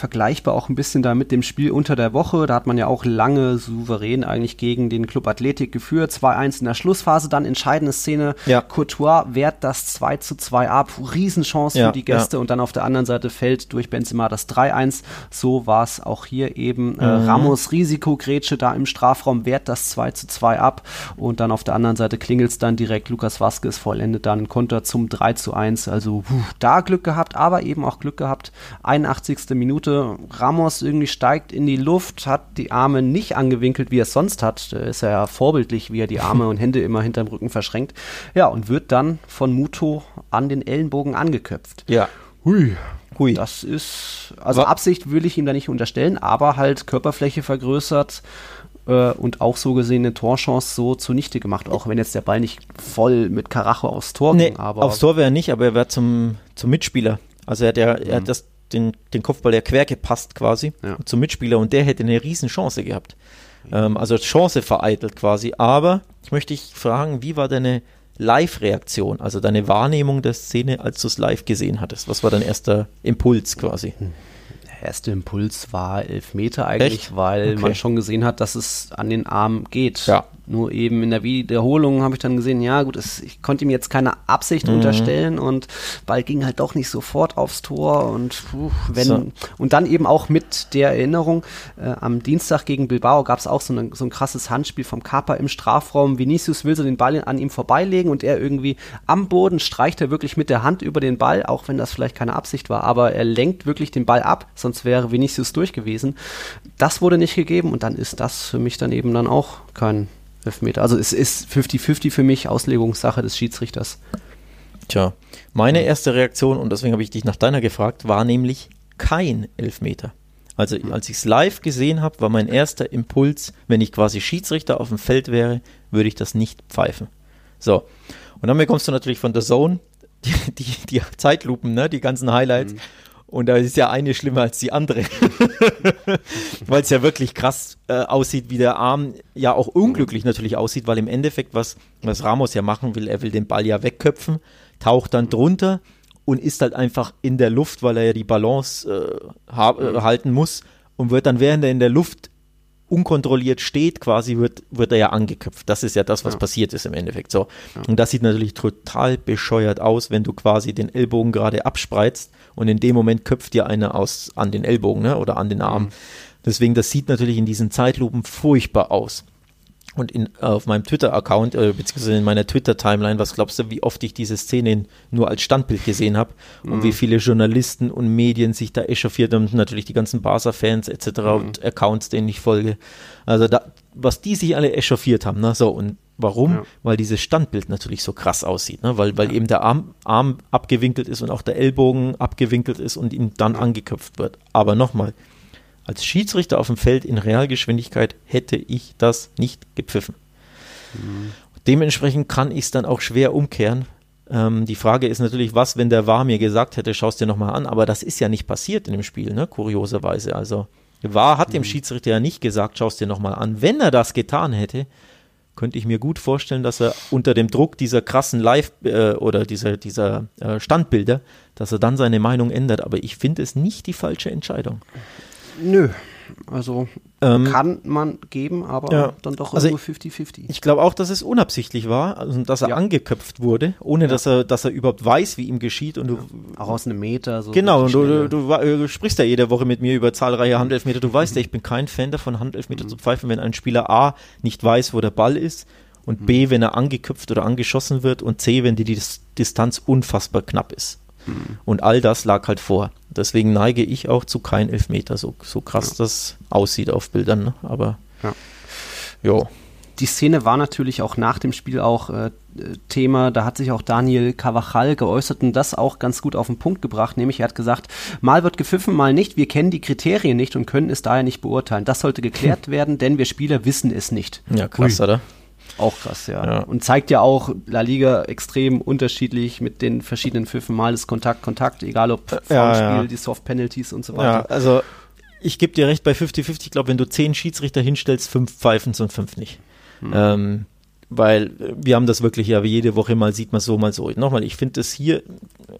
[SPEAKER 2] vergleichbar auch ein bisschen da mit dem Spiel unter der Woche. Da hat man ja auch lange souverän eigentlich gegen den Club Athletik geführt. 2-1 in der Schlussphase, dann entscheidende Szene. Ja. Courtois wehrt das 2 2 ab. Riesenchance ja, für die Gäste. Ja. Und dann auf der anderen Seite fällt durch Benzema das 3-1. So war es auch hier eben. Äh, mhm. Äh, Ramos Risikogrätsche da im Strafraum wehrt das 2 2 ab. Und dann auf der anderen Seite klingelt es dann direkt. Lukas Vasquez vollendet dann Konter zum 3 1. Also puh, da Glück gehabt, aber eben auch Glück gehabt. 81. Minute Minute. Ramos irgendwie steigt in die Luft, hat die Arme nicht angewinkelt, wie er es sonst hat. Da ist er ja vorbildlich, wie er die Arme und Hände immer hinterm Rücken verschränkt. Ja, und wird dann von Muto an den Ellenbogen angeköpft.
[SPEAKER 3] Ja.
[SPEAKER 2] Hui. Hui. Das ist, also Absicht will ich ihm da nicht unterstellen, aber halt Körperfläche vergrößert äh, und auch so gesehen eine Torchance so zunichte gemacht, auch wenn jetzt der Ball nicht voll mit Karacho aufs Tor
[SPEAKER 3] nee, ging. Aber aufs Tor wäre er nicht, aber er wäre zum, zum Mitspieler. Also er hat ja, er hat mhm. das den, den Kopfball ja quer gepasst quasi ja. zum Mitspieler und der hätte eine Riesenchance gehabt. Ähm, also Chance vereitelt quasi. Aber ich möchte dich fragen, wie war deine Live-Reaktion, also deine Wahrnehmung der Szene, als du es live gesehen hattest? Was war dein erster Impuls quasi?
[SPEAKER 2] Der erste Impuls war elf Meter eigentlich, Echt? weil okay. man schon gesehen hat, dass es an den Arm geht. Ja. Nur eben in der Wiederholung habe ich dann gesehen, ja gut, es, ich konnte ihm jetzt keine Absicht mhm. unterstellen und Ball ging halt doch nicht sofort aufs Tor und puh, wenn so. und dann eben auch mit der Erinnerung, äh, am Dienstag gegen Bilbao gab es auch so, eine, so ein krasses Handspiel vom Kappa im Strafraum. Vinicius will so den Ball an ihm vorbeilegen und er irgendwie am Boden streicht er wirklich mit der Hand über den Ball, auch wenn das vielleicht keine Absicht war, aber er lenkt wirklich den Ball ab, sonst wäre Vinicius durch gewesen. Das wurde nicht gegeben und dann ist das für mich dann eben dann auch kein Elfmeter. Also es ist 50-50 für mich, Auslegungssache des Schiedsrichters.
[SPEAKER 3] Tja, meine erste Reaktion, und deswegen habe ich dich nach deiner gefragt, war nämlich kein Elfmeter. Also als ich es live gesehen habe, war mein erster Impuls, wenn ich quasi Schiedsrichter auf dem Feld wäre, würde ich das nicht pfeifen. So, und dann bekommst du natürlich von der Zone die, die, die Zeitlupen, ne, die ganzen Highlights. Mhm. Und da ist ja eine schlimmer als die andere. weil es ja wirklich krass äh, aussieht, wie der Arm ja auch unglücklich natürlich aussieht, weil im Endeffekt, was, was Ramos ja machen will, er will den Ball ja wegköpfen, taucht dann drunter und ist halt einfach in der Luft, weil er ja die Balance äh, äh, halten muss und wird dann, während er in der Luft unkontrolliert steht, quasi wird, wird er ja angeköpft. Das ist ja das, was ja. passiert ist im Endeffekt. So. Ja. Und das sieht natürlich total bescheuert aus, wenn du quasi den Ellbogen gerade abspreizt und in dem Moment köpft dir einer aus an den Ellbogen ne, oder an den Arm. Mhm. Deswegen, das sieht natürlich in diesen Zeitlupen furchtbar aus. Und in, auf meinem Twitter-Account, äh, beziehungsweise in meiner Twitter-Timeline, was glaubst du, wie oft ich diese Szene nur als Standbild gesehen habe mhm. und wie viele Journalisten und Medien sich da echauffiert haben, und natürlich die ganzen Barca-Fans etc. Mhm. und Accounts, denen ich folge. Also da, was die sich alle echauffiert haben, ne? So, und warum? Ja. Weil dieses Standbild natürlich so krass aussieht, ne? Weil, weil ja. eben der Arm, Arm abgewinkelt ist und auch der Ellbogen abgewinkelt ist und ihm dann angeköpft wird. Aber nochmal, als Schiedsrichter auf dem Feld in Realgeschwindigkeit hätte ich das nicht gepfiffen. Mhm. Dementsprechend kann ich es dann auch schwer umkehren. Ähm, die Frage ist natürlich, was, wenn der War mir gesagt hätte, schaust dir nochmal an, aber das ist ja nicht passiert in dem Spiel, ne? kurioserweise. Also, War hat mhm. dem Schiedsrichter ja nicht gesagt, schaust dir nochmal an. Wenn er das getan hätte, könnte ich mir gut vorstellen, dass er unter dem Druck dieser krassen Live- äh, oder dieser, dieser äh, Standbilder, dass er dann seine Meinung ändert. Aber ich finde es nicht die falsche Entscheidung.
[SPEAKER 2] Nö. Also ähm, kann man geben, aber ja. dann doch
[SPEAKER 3] also 50-50. Ich glaube auch, dass es unabsichtlich war, also dass er ja. angeköpft wurde, ohne ja. dass er, dass er überhaupt weiß, wie ihm geschieht und du
[SPEAKER 2] auch aus einem Meter so.
[SPEAKER 3] Genau, du, du, du, du, sprichst ja jede Woche mit mir über zahlreiche Handelfmeter. Du weißt ja, ich bin kein Fan davon, Handelfmeter mhm. zu pfeifen, wenn ein Spieler A nicht weiß, wo der Ball ist und mhm. B, wenn er angeköpft oder angeschossen wird und C, wenn die, die Distanz unfassbar knapp ist. Mhm. Und all das lag halt vor. Deswegen neige ich auch zu kein Elfmeter, so, so krass ja. das aussieht auf Bildern. Ne? Aber ja.
[SPEAKER 2] Jo. Die Szene war natürlich auch nach dem Spiel auch äh, Thema. Da hat sich auch Daniel Cavachal geäußert und das auch ganz gut auf den Punkt gebracht. Nämlich er hat gesagt, mal wird gepfiffen, mal nicht. Wir kennen die Kriterien nicht und können es daher nicht beurteilen. Das sollte geklärt werden, denn wir Spieler wissen es nicht.
[SPEAKER 3] Ja, krass, Ui. oder?
[SPEAKER 2] Auch krass, ja. ja. Und zeigt ja auch La Liga extrem unterschiedlich mit den verschiedenen Pfiffen. Mal ist Kontakt, Kontakt, egal ob Foulspiel, ja, ja. die Soft Penalties und so weiter. Ja,
[SPEAKER 3] also ich gebe dir recht bei 50-50. Ich glaube, wenn du zehn Schiedsrichter hinstellst, fünf pfeifen und fünf nicht. Hm. Ähm, weil wir haben das wirklich ja jede Woche mal sieht man so, mal so. Nochmal, ich finde das hier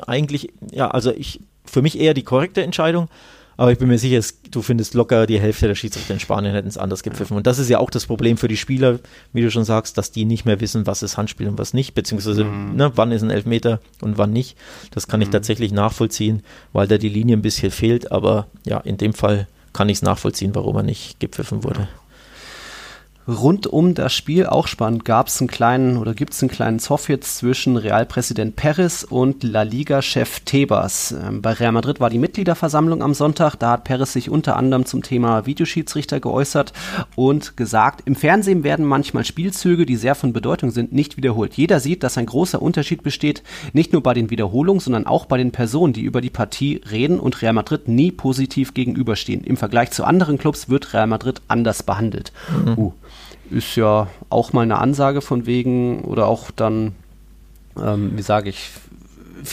[SPEAKER 3] eigentlich, ja, also ich, für mich eher die korrekte Entscheidung. Aber ich bin mir sicher, du findest locker die Hälfte der Schiedsrichter in Spanien hätten es anders gepfiffen. Und das ist ja auch das Problem für die Spieler, wie du schon sagst, dass die nicht mehr wissen, was ist Handspiel und was nicht, beziehungsweise mhm. ne, wann ist ein Elfmeter und wann nicht. Das kann ich mhm. tatsächlich nachvollziehen, weil da die Linie ein bisschen fehlt. Aber ja, in dem Fall kann ich es nachvollziehen, warum er nicht gepfiffen wurde
[SPEAKER 2] rund um das Spiel auch spannend gab es einen kleinen oder gibt es einen kleinen Zoff jetzt zwischen Realpräsident Perez und La Liga-Chef Tebas. Ähm, bei Real Madrid war die Mitgliederversammlung am Sonntag. Da hat Perez sich unter anderem zum Thema Videoschiedsrichter geäußert und gesagt, im Fernsehen werden manchmal Spielzüge, die sehr von Bedeutung sind, nicht wiederholt. Jeder sieht, dass ein großer Unterschied besteht, nicht nur bei den Wiederholungen, sondern auch bei den Personen, die über die Partie reden und Real Madrid nie positiv gegenüberstehen. Im Vergleich zu anderen Clubs wird Real Madrid anders behandelt. Mhm. Uh ist ja auch mal eine Ansage von wegen oder auch dann, ähm, wie sage ich,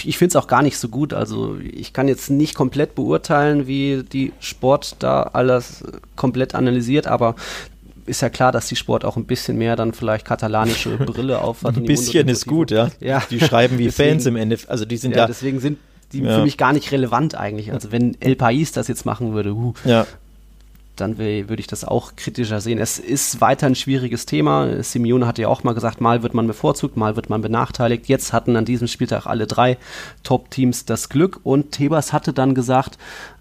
[SPEAKER 2] ich finde es auch gar nicht so gut. Also ich kann jetzt nicht komplett beurteilen, wie die Sport da alles komplett analysiert, aber ist ja klar, dass die Sport auch ein bisschen mehr dann vielleicht katalanische Brille aufhat.
[SPEAKER 3] ein bisschen ist gut, ja. ja. Die schreiben wie deswegen, Fans im Endeffekt. Also die sind ja, ja
[SPEAKER 2] deswegen sind die ja. für mich gar nicht relevant eigentlich. Also wenn El País das jetzt machen würde, uh, ja dann würde ich das auch kritischer sehen. Es ist weiter ein schwieriges Thema. Simeone hatte ja auch mal gesagt, mal wird man bevorzugt, mal wird man benachteiligt. Jetzt hatten an diesem Spieltag alle drei Top-Teams das Glück und Tebas hatte dann gesagt,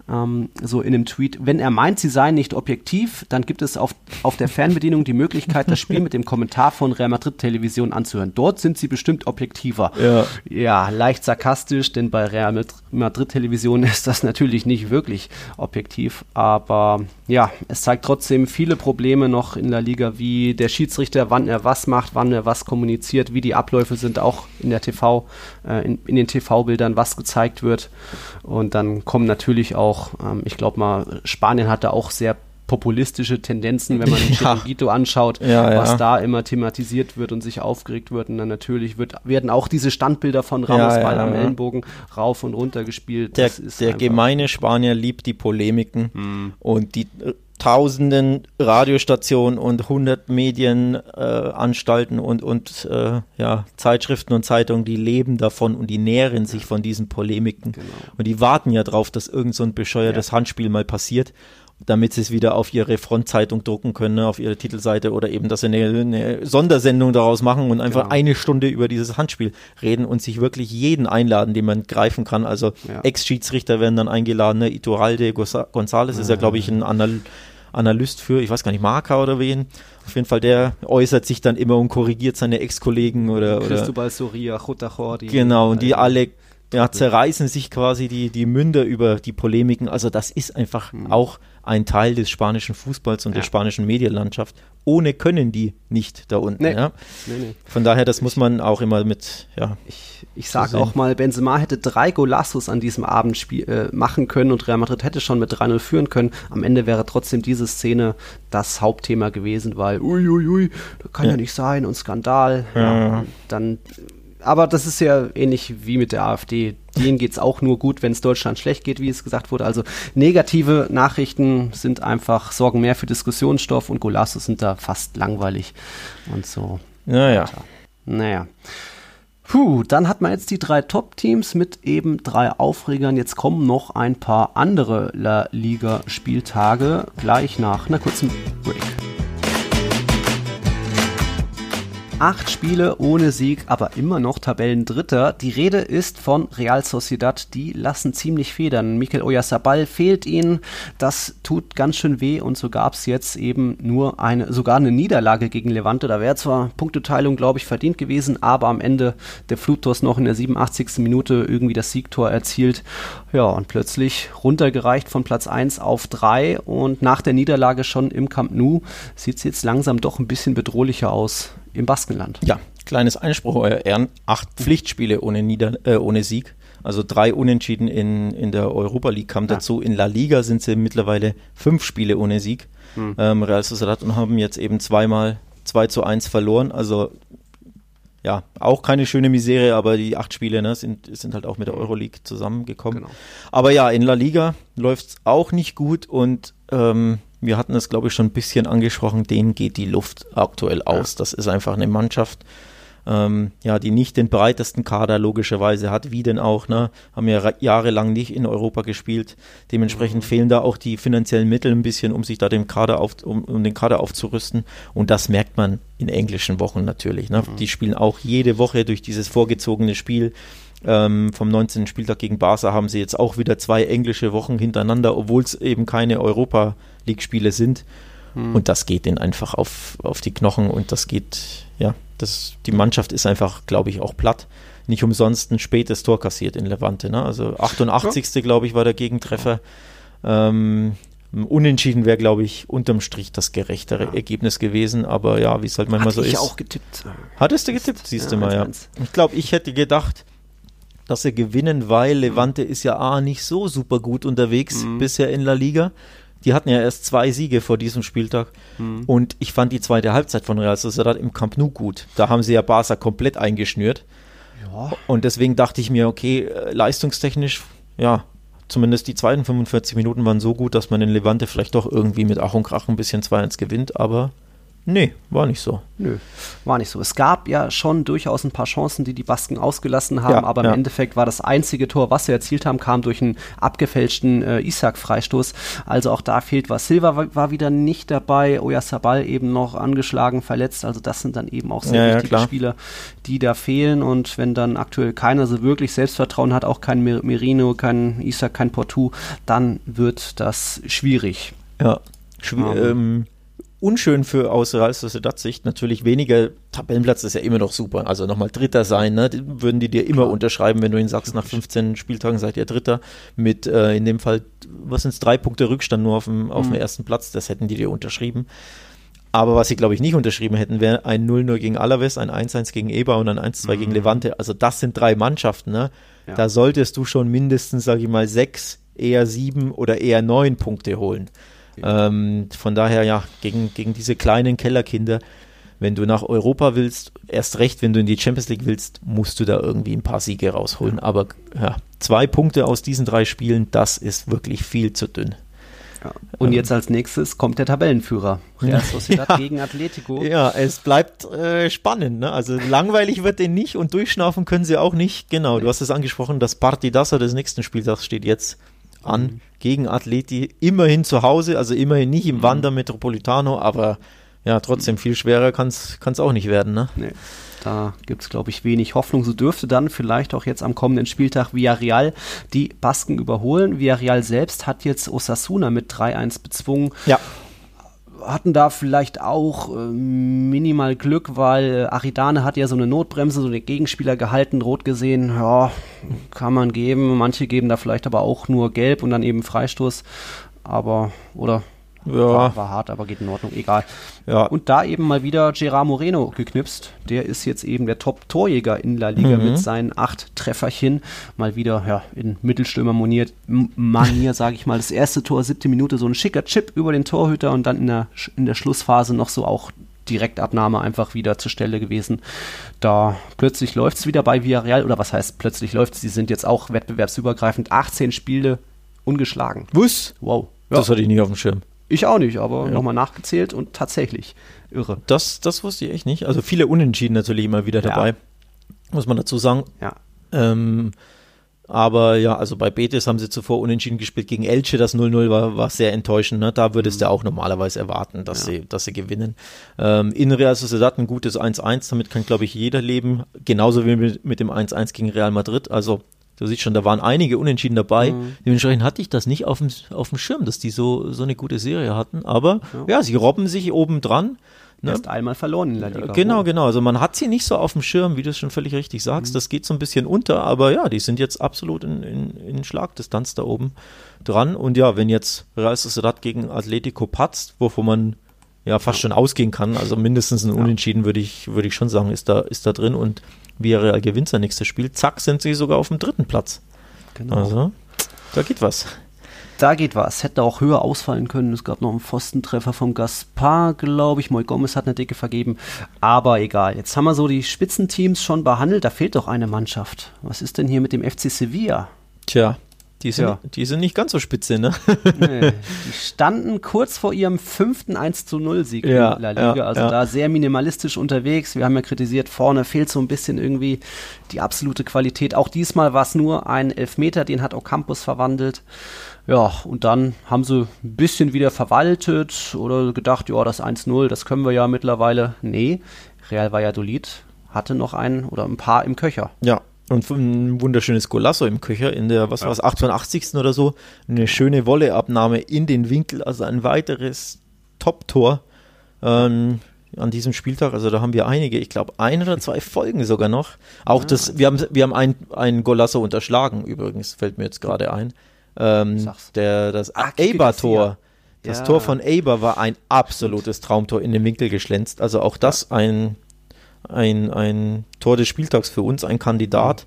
[SPEAKER 2] ähm, so in einem Tweet, wenn er meint, sie seien nicht objektiv, dann gibt es auf, auf der Fernbedienung die Möglichkeit, das Spiel mit dem Kommentar von Real Madrid Television anzuhören. Dort sind sie bestimmt objektiver. Ja, ja leicht sarkastisch, denn bei Real Madrid Television ist das natürlich nicht wirklich objektiv, aber ja, es zeigt trotzdem viele Probleme noch in der Liga, wie der Schiedsrichter, wann er was macht, wann er was kommuniziert, wie die Abläufe sind, auch in der TV, äh, in, in den TV-Bildern, was gezeigt wird. Und dann kommen natürlich auch, ähm, ich glaube mal, Spanien hatte auch sehr populistische Tendenzen, wenn man den Chiringuito anschaut, ja, ja. was da immer thematisiert wird und sich aufgeregt wird. Und dann natürlich wird, werden auch diese Standbilder von Ramos ja, Ball am Ellenbogen rauf und runter gespielt.
[SPEAKER 3] Der, der gemeine Spanier liebt die Polemiken hm. und die äh, tausenden Radiostationen und hundert Medienanstalten äh, und, und äh, ja, Zeitschriften und Zeitungen, die leben davon und die nähren sich von diesen Polemiken. Genau. Und die warten ja drauf, dass irgend so ein bescheuertes ja. Handspiel mal passiert damit sie es wieder auf ihre Frontzeitung drucken können, ne, auf ihre Titelseite oder eben, dass sie eine, eine Sondersendung daraus machen und einfach genau. eine Stunde über dieses Handspiel reden und sich wirklich jeden einladen, den man greifen kann. Also ja. Ex-Schiedsrichter werden dann eingeladen, ne? Iturralde González ist ja, glaube ich, ein Anal Analyst für, ich weiß gar nicht, Marker oder wen. Auf jeden Fall, der äußert sich dann immer und korrigiert seine Ex-Kollegen oder.
[SPEAKER 2] Cristobal Soria, Chotachor,
[SPEAKER 3] Genau, und die alle ja, zerreißen sich quasi die, die Münder über die Polemiken. Also das ist einfach mhm. auch ein Teil des spanischen Fußballs und ja. der spanischen Medienlandschaft. Ohne können die nicht da unten. Nee. Ja? Nee, nee. Von daher, das muss man auch immer mit, ja.
[SPEAKER 2] Ich, ich sage auch mal, Benzema hätte drei Golassos an diesem Abend äh, machen können und Real Madrid hätte schon mit 3-0 führen können. Am Ende wäre trotzdem diese Szene das Hauptthema gewesen, weil uiuiui, ui, ui, das kann ja. ja nicht sein und Skandal. Ja. dann aber das ist ja ähnlich wie mit der AfD. Denen geht es auch nur gut, wenn es Deutschland schlecht geht, wie es gesagt wurde. Also negative Nachrichten sind einfach, sorgen mehr für Diskussionsstoff und Golassos sind da fast langweilig und so.
[SPEAKER 3] Naja.
[SPEAKER 2] Naja. Puh, dann hat man jetzt die drei Top-Teams mit eben drei Aufregern. Jetzt kommen noch ein paar andere La Liga-Spieltage gleich nach einer kurzen Break. Acht Spiele ohne Sieg, aber immer noch Tabellendritter. Die Rede ist von Real Sociedad. Die lassen ziemlich federn. Mikel Oyarzabal fehlt ihnen. Das tut ganz schön weh und so gab es jetzt eben nur eine, sogar eine Niederlage gegen Levante. Da wäre zwar Punkteteilung, glaube ich, verdient gewesen, aber am Ende der Flutos noch in der 87. Minute irgendwie das Siegtor erzielt. Ja, und plötzlich runtergereicht von Platz 1 auf 3 und nach der Niederlage schon im Camp Nou sieht es jetzt langsam doch ein bisschen bedrohlicher aus im Baskenland.
[SPEAKER 3] Ja, kleines Einspruch, euer Ehren. Acht Pflichtspiele ohne, Nieder äh, ohne Sieg. Also drei Unentschieden in, in der Europa League kam ja. dazu. In La Liga sind sie mittlerweile fünf Spiele ohne Sieg. Hm. Ähm, Real Sociedad und haben jetzt eben zweimal 2 zu 1 verloren. Also ja, auch keine schöne Misere, aber die acht Spiele ne, sind, sind halt auch mit der Euroleague zusammengekommen. Genau. Aber ja, in La Liga läuft es auch nicht gut und ähm, wir hatten es, glaube ich, schon ein bisschen angesprochen, denen geht die Luft aktuell aus. Das ist einfach eine Mannschaft, ähm, ja, die nicht den breitesten Kader logischerweise hat, wie denn auch, ne? Haben ja jahrelang nicht in Europa gespielt. Dementsprechend mhm. fehlen da auch die finanziellen Mittel ein bisschen, um sich da dem Kader auf, um, um den Kader aufzurüsten. Und das merkt man in englischen Wochen natürlich. Ne? Mhm. Die spielen auch jede Woche durch dieses vorgezogene Spiel ähm, vom 19. Spieltag gegen Barca haben sie jetzt auch wieder zwei englische Wochen hintereinander, obwohl es eben keine Europa League-Spiele sind. Hm. Und das geht denen einfach auf, auf die Knochen und das geht, ja, das, die Mannschaft ist einfach, glaube ich, auch platt. Nicht umsonst ein spätes Tor kassiert in Levante. Ne? Also 88. Ja. glaube ich, war der Gegentreffer. Ähm, Unentschieden wäre, glaube ich, unterm Strich das gerechtere ja. Ergebnis gewesen. Aber ja, wie es halt manchmal Hatte so
[SPEAKER 2] ich
[SPEAKER 3] ist.
[SPEAKER 2] auch getippt.
[SPEAKER 3] Hattest du getippt? Siehst ja, du mal, ja. Ich glaube, ich hätte gedacht, dass sie gewinnen, weil Levante ist ja A nicht so super gut unterwegs mhm. bisher in La Liga. Die hatten ja erst zwei Siege vor diesem Spieltag. Mhm. Und ich fand die zweite Halbzeit von Real Sociedad im Camp Nou gut. Da haben sie ja Barca komplett eingeschnürt. Ja. Und deswegen dachte ich mir, okay, äh, leistungstechnisch, ja, zumindest die zweiten 45 Minuten waren so gut, dass man in Levante vielleicht doch irgendwie mit Ach und Krach ein bisschen 2-1 gewinnt. Aber Nee, war nicht so.
[SPEAKER 2] Nö, war nicht so. Es gab ja schon durchaus ein paar Chancen, die die Basken ausgelassen haben, ja, aber im ja. Endeffekt war das einzige Tor, was sie erzielt haben, kam durch einen abgefälschten äh, Isaac-Freistoß. Also auch da fehlt was. Silva war, war wieder nicht dabei, Oyarzabal eben noch angeschlagen, verletzt. Also das sind dann eben auch sehr ja, wichtige Spieler, die da fehlen. Und wenn dann aktuell keiner so wirklich Selbstvertrauen hat, auch kein Merino, kein Isaac, kein Portu, dann wird das schwierig.
[SPEAKER 3] Ja, Schw um, ähm, unschön für aus Sociedad Sicht. Natürlich weniger Tabellenplatz ist ja immer noch super. Also nochmal Dritter sein, ne? würden die dir immer Klar. unterschreiben, wenn du ihnen sagst, nach 15 Spieltagen seid ihr Dritter. Mit äh, in dem Fall, was sind es, drei Punkte Rückstand nur auf dem, auf mhm. dem ersten Platz. Das hätten die dir unterschrieben. Aber was sie, glaube ich, nicht unterschrieben hätten, wäre ein 0-0 gegen Alaves, ein 1-1 gegen Eber und ein 1-2 mhm. gegen Levante. Also das sind drei Mannschaften. Ne? Ja. Da solltest du schon mindestens, sage ich mal, sechs, eher sieben oder eher neun Punkte holen. Ähm, von daher, ja, gegen, gegen diese kleinen Kellerkinder, wenn du nach Europa willst, erst recht, wenn du in die Champions League willst, musst du da irgendwie ein paar Siege rausholen. Aber ja, zwei Punkte aus diesen drei Spielen, das ist wirklich viel zu dünn.
[SPEAKER 2] Ja. Und ähm, jetzt als nächstes kommt der Tabellenführer. Real Sociedad ja, gegen Atletico.
[SPEAKER 3] Ja, es bleibt äh, spannend. Ne? Also langweilig wird den nicht und durchschnaufen können sie auch nicht. Genau, du hast es angesprochen, das Partidassa des nächsten Spieltags steht jetzt an mhm. gegen Atleti. Immerhin zu Hause, also immerhin nicht im mhm. Wander Metropolitano, aber ja, trotzdem viel schwerer kann es auch nicht werden. Ne? Nee.
[SPEAKER 2] Da gibt es, glaube ich, wenig Hoffnung. So dürfte dann vielleicht auch jetzt am kommenden Spieltag Villarreal die Basken überholen. Villarreal selbst hat jetzt Osasuna mit 3-1 bezwungen.
[SPEAKER 3] Ja
[SPEAKER 2] hatten da vielleicht auch äh, minimal Glück, weil äh, Aridane hat ja so eine Notbremse, so den Gegenspieler gehalten, rot gesehen, ja, kann man geben. Manche geben da vielleicht aber auch nur gelb und dann eben Freistoß. Aber, oder ja. War, war, hart, aber geht in Ordnung, egal. Ja. Und da eben mal wieder Gerard Moreno geknipst. Der ist jetzt eben der Top-Torjäger in La Liga mhm. mit seinen acht Trefferchen. Mal wieder ja, in Mittelstürmer-Manier, Manier, sage ich mal. Das erste Tor, siebte Minute, so ein schicker Chip über den Torhüter und dann in der, in der Schlussphase noch so auch Direktabnahme einfach wieder zur Stelle gewesen. Da plötzlich läuft es wieder bei Villarreal, oder was heißt plötzlich läuft es? Sie sind jetzt auch wettbewerbsübergreifend 18 Spiele ungeschlagen.
[SPEAKER 3] Was? Wow. Ja. Das hatte ich nicht auf dem Schirm.
[SPEAKER 2] Ich auch nicht, aber ja. nochmal nachgezählt und tatsächlich irre.
[SPEAKER 3] Das, das wusste ich echt nicht. Also viele Unentschieden natürlich immer wieder dabei. muss man dazu sagen.
[SPEAKER 2] Ja.
[SPEAKER 3] Ähm, aber ja, also bei Betis haben sie zuvor unentschieden gespielt. Gegen Elche, das 0-0 war, war sehr enttäuschend. Ne? Da würdest du auch normalerweise erwarten, dass,
[SPEAKER 2] Ja.
[SPEAKER 3] sie, dass sie gewinnen. Ähm, in Real Sociedad ein gutes 1-1, damit kann, glaube ich, jeder leben. Genauso wie mit, mit dem 1-1 gegen Real Madrid. Also du siehst schon, da waren einige Unentschieden dabei. Dementsprechend hatte ich das nicht auf dem, auf dem Schirm, dass die so, so eine gute Serie hatten. Aber ja, sie robben sich oben dran. Ne?
[SPEAKER 2] Erst einmal verloren in der Liga.
[SPEAKER 3] Genau,
[SPEAKER 2] Wo-
[SPEAKER 3] genau. Also man hat sie nicht so auf dem Schirm, wie du es schon völlig richtig sagst. Das geht so ein bisschen unter, aber ja, die sind jetzt absolut in, in, in Schlagdistanz da oben dran. Und ja, wenn jetzt Real Sociedad gegen Atletico patzt, wovon man ja fast schon ausgehen kann, also mindestens ein Unentschieden würde ich, würde ich schon sagen, ist da, ist da drin. Und Villarreal gewinnt sein nächstes Spiel, zack, sind sie sogar auf dem dritten Platz.
[SPEAKER 2] Genau.
[SPEAKER 3] Also, da geht was.
[SPEAKER 2] Da geht was. Hätte auch höher ausfallen können. Es gab noch einen Pfostentreffer vom Gaspar, glaube ich. Moy Gomez hat eine dicke vergeben. Aber egal. Jetzt haben wir so die Spitzenteams schon behandelt. Da fehlt doch eine Mannschaft. Was ist denn hier mit dem FC Sevilla?
[SPEAKER 3] Tja, die sind,
[SPEAKER 2] Ja.
[SPEAKER 3] die sind nicht ganz so spitze, ne?
[SPEAKER 2] Nee, die standen kurz vor ihrem fünften 1 zu 0 Sieg
[SPEAKER 3] Ja,
[SPEAKER 2] in La Liga.
[SPEAKER 3] ja,
[SPEAKER 2] also da sehr minimalistisch unterwegs. Wir haben ja kritisiert, vorne fehlt so ein bisschen irgendwie die absolute Qualität. Auch diesmal war es nur ein Elfmeter, den hat Ocampos verwandelt. Ja, und dann haben sie ein bisschen wieder verwaltet oder gedacht, ja, das 1-0, das können wir ja mittlerweile. Nee, Real Valladolid hatte noch einen oder ein paar im Köcher.
[SPEAKER 3] Ja, und ein wunderschönes Golasso im Köcher in der, was war es, 88. oder so. Eine schöne Wolleabnahme in den Winkel, also ein weiteres Top-Tor ähm, an diesem Spieltag. Also da haben wir einige, ich glaube ein oder zwei Folgen sogar noch. Auch das, wir haben, wir haben ein, ein Golasso unterschlagen übrigens, fällt mir jetzt gerade ein. Ähm, der, das Eber-Tor. Das
[SPEAKER 2] Ja.
[SPEAKER 3] Tor von Eber war ein absolutes Traumtor in den Winkel geschlänzt. Also auch das ein, ein, ein Tor des Spieltags für uns, ein Kandidat.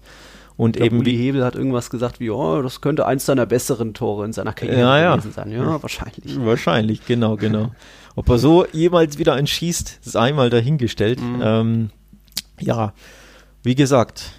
[SPEAKER 3] Und
[SPEAKER 2] glaub,
[SPEAKER 3] eben
[SPEAKER 2] Uli
[SPEAKER 3] wie,
[SPEAKER 2] Hebel hat irgendwas gesagt wie, oh, das könnte eins seiner besseren Tore in seiner Karriere
[SPEAKER 3] Ja, ja.
[SPEAKER 2] gewesen sein. Ja, wahrscheinlich.
[SPEAKER 3] wahrscheinlich, genau, genau. Ob er so jemals wieder einen schießt, sei mal dahingestellt.
[SPEAKER 2] Mhm.
[SPEAKER 3] Ähm, ja, wie gesagt,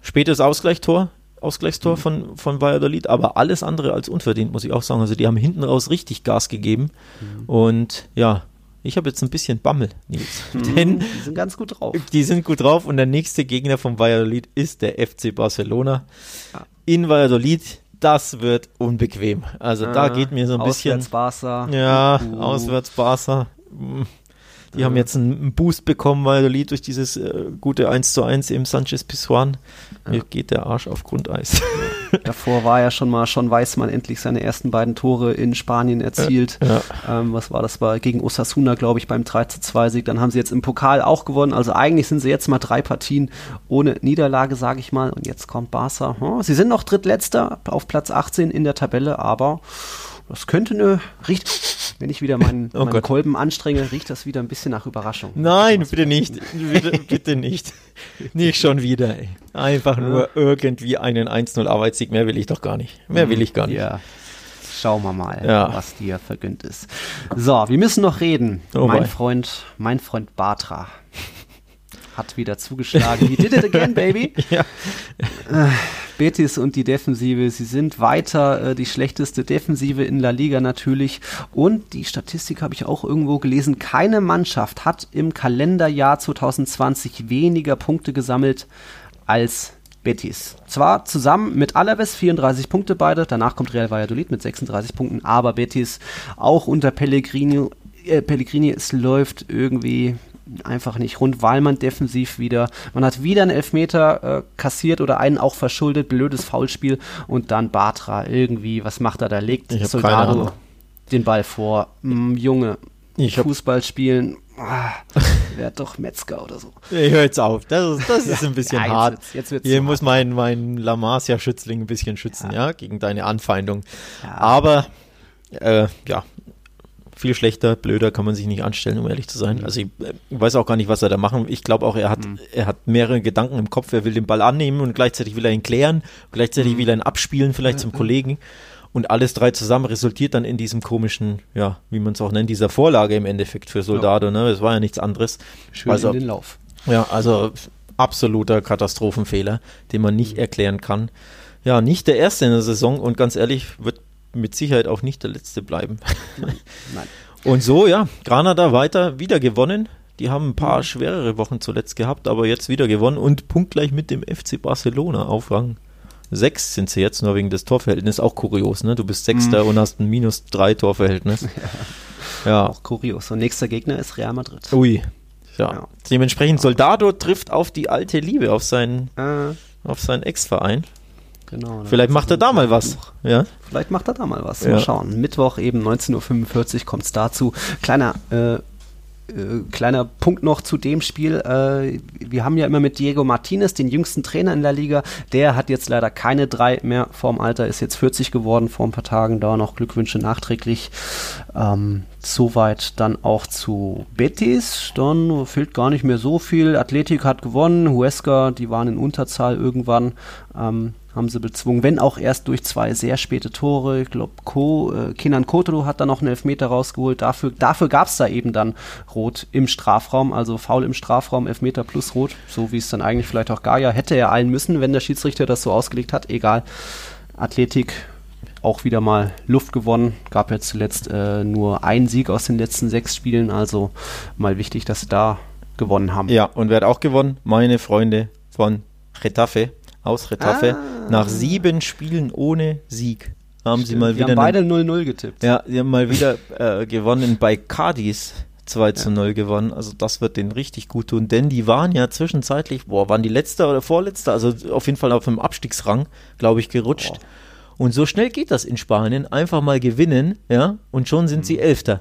[SPEAKER 3] spätes Ausgleichstor,
[SPEAKER 2] Mhm.
[SPEAKER 3] Ausgleichstor von, von Valladolid, aber alles andere als unverdient, muss ich auch sagen. Also die haben hinten raus richtig Gas gegeben.
[SPEAKER 2] Mhm.
[SPEAKER 3] Und ja, ich habe jetzt ein bisschen Bammel, Nils. Denn
[SPEAKER 2] Die sind ganz gut drauf.
[SPEAKER 3] Die sind gut drauf und der nächste Gegner von Valladolid ist der FC Barcelona.
[SPEAKER 2] Ja.
[SPEAKER 3] In Valladolid, das wird unbequem. Also da geht mir so ein bisschen.
[SPEAKER 2] Auswärts Barca.
[SPEAKER 3] Ja,
[SPEAKER 2] Uh.
[SPEAKER 3] auswärts Barca. Mm. Die haben jetzt einen einen Boost bekommen, Valladolid, durch dieses äh, gute 1 zu 1 im Sanchez Pizjuan. Mir geht der Arsch auf Grundeis.
[SPEAKER 2] Davor war ja schon mal schon Weißmann endlich seine ersten beiden Tore in Spanien erzielt.
[SPEAKER 3] Ja.
[SPEAKER 2] Ähm, was war das? War gegen Osasuna, glaube ich, beim 3 zu 2 Sieg. Dann haben sie jetzt im Pokal auch gewonnen. Also eigentlich sind sie jetzt mal drei Partien ohne Niederlage, sage ich mal. Und jetzt kommt Barca. Hm, Sie sind noch drittletzter auf Platz 18 in der Tabelle, aber das könnte eine riecht, wenn ich wieder meinen,
[SPEAKER 3] Oh
[SPEAKER 2] meinen. Kolben anstrenge, riecht das wieder ein bisschen nach Überraschung.
[SPEAKER 3] Nein, bitte nicht. Bitte, bitte nicht. Nicht schon wieder. Ey. Einfach nur irgendwie einen 1-0 Arbeitssieg. Mehr will ich doch gar nicht. Mehr will ich gar nicht.
[SPEAKER 2] Ja. Schauen wir mal,
[SPEAKER 3] Ja.
[SPEAKER 2] was dir vergönnt ist. So, wir müssen noch reden.
[SPEAKER 3] Oh
[SPEAKER 2] mein
[SPEAKER 3] boy.
[SPEAKER 2] Freund, mein Freund Batra hat wieder zugeschlagen. He did it again, baby.
[SPEAKER 3] Ja.
[SPEAKER 2] Betis und die Defensive, sie sind weiter äh, die schlechteste Defensive in La Liga natürlich. Und die Statistik habe ich auch irgendwo gelesen. Keine Mannschaft hat im Kalenderjahr 2020 weniger Punkte gesammelt als Betis. Zwar zusammen mit Alaves 34 Punkte beide, danach kommt Real Valladolid mit 36 Punkten, aber Betis auch unter Pellegrini, äh, Pellegrini es läuft irgendwie einfach nicht rund, weil man defensiv wieder, man hat wieder einen Elfmeter äh, kassiert oder einen auch verschuldet, blödes Foulspiel und dann Batra irgendwie, was macht er da? Legt Soldado den Ball vor. Mm, Junge,
[SPEAKER 3] Ich
[SPEAKER 2] Fußball spielen, ah, wäre doch Metzger oder so.
[SPEAKER 3] Ich höre jetzt auf. Das ist, das ist ein bisschen
[SPEAKER 2] Ja, jetzt
[SPEAKER 3] hart.
[SPEAKER 2] wird's- jetzt wird's
[SPEAKER 3] Hier muss mein, mein La Masia-Schützling ein bisschen schützen, ja. gegen deine Anfeindung.
[SPEAKER 2] Ja.
[SPEAKER 3] Aber, äh, ja, viel schlechter, blöder kann man sich nicht anstellen, um ehrlich zu sein. Also ich äh, weiß auch gar nicht, was er da machen. Ich glaube auch, er hat, er hat mehrere Gedanken im Kopf. Er will den Ball annehmen und gleichzeitig will er ihn klären. Gleichzeitig will er ihn abspielen, vielleicht zum Kollegen. Und alles drei zusammen resultiert dann in diesem komischen, ja, wie man es auch nennt, dieser Vorlage im Endeffekt für Soldado. Ne? Das war ja nichts anderes.
[SPEAKER 2] Schön
[SPEAKER 3] Also-
[SPEAKER 2] in den Lauf.
[SPEAKER 3] Ja, also absoluter Katastrophenfehler, den man nicht erklären kann. Ja, nicht der erste in der Saison und ganz ehrlich, wird mit Sicherheit auch nicht der letzte bleiben.
[SPEAKER 2] Nein.
[SPEAKER 3] Und so, ja, Granada weiter wieder gewonnen. Die haben ein paar schwerere Wochen zuletzt gehabt, aber jetzt wieder gewonnen und punktgleich mit dem FC Barcelona auf Rang 6 sind sie jetzt, nur wegen des Torverhältnisses. Auch kurios, ne? Du bist Sechster
[SPEAKER 2] Mhm.
[SPEAKER 3] und hast ein minus 3 Torverhältnis. Ja.
[SPEAKER 2] Auch kurios. Und nächster Gegner ist Real Madrid.
[SPEAKER 3] Ui. Ja.
[SPEAKER 2] Ja.
[SPEAKER 3] Dementsprechend Soldado trifft auf die alte Liebe, auf seinen,
[SPEAKER 2] Äh,
[SPEAKER 3] auf seinen Ex-Verein.
[SPEAKER 2] Genau. da
[SPEAKER 3] Vielleicht macht er da mal was. Ja.
[SPEAKER 2] Vielleicht macht er da mal was.
[SPEAKER 3] Ja.
[SPEAKER 2] Mal schauen. Mittwoch eben 19.45 Uhr kommt es dazu. Kleiner, äh, äh, kleiner Punkt noch zu dem Spiel. Äh, wir haben ja immer mit Diego Martinez, den jüngsten Trainer in der Liga. Der hat jetzt leider keine drei mehr vorm Alter, ist jetzt 40 geworden vor ein paar Tagen. Da noch Glückwünsche nachträglich. Ähm, soweit dann auch zu Betis. Dann fehlt gar nicht mehr so viel. Athletik hat gewonnen. Huesca, die waren in Unterzahl irgendwann. Ähm, haben sie bezwungen, wenn auch erst durch zwei sehr späte Tore. Ich glaube, Ko, äh, Kenan Kotolo hat da noch einen Elfmeter rausgeholt. Dafür, dafür gab es da eben dann Rot im Strafraum, also Foul im Strafraum, Elfmeter plus Rot, so wie es dann eigentlich vielleicht auch Gaia hätte er eilen müssen, wenn der Schiedsrichter das so ausgelegt hat. Egal. Athletik auch wieder mal Luft gewonnen. Gab ja zuletzt äh, nur einen Sieg aus den letzten sechs Spielen, also mal wichtig, dass sie da gewonnen haben.
[SPEAKER 3] Ja, und wer hat auch gewonnen? Meine Freunde von Retafe, aus Retafe. Nach sieben Spielen ohne Sieg haben sie mal
[SPEAKER 2] Die
[SPEAKER 3] wieder.
[SPEAKER 2] haben beide
[SPEAKER 3] einen-
[SPEAKER 2] 0-0 getippt.
[SPEAKER 3] ja, sie haben mal wieder äh, gewonnen bei Cadiz. 2 zu 0 gewonnen. Also das wird denen richtig gut tun, denn die waren ja zwischenzeitlich, boah, waren die letzter oder vorletzter, also auf jeden Fall auf dem Abstiegsrang, glaube ich, gerutscht. Und so schnell geht das in Spanien. Einfach mal gewinnen, ja, und schon sind sie Elfter.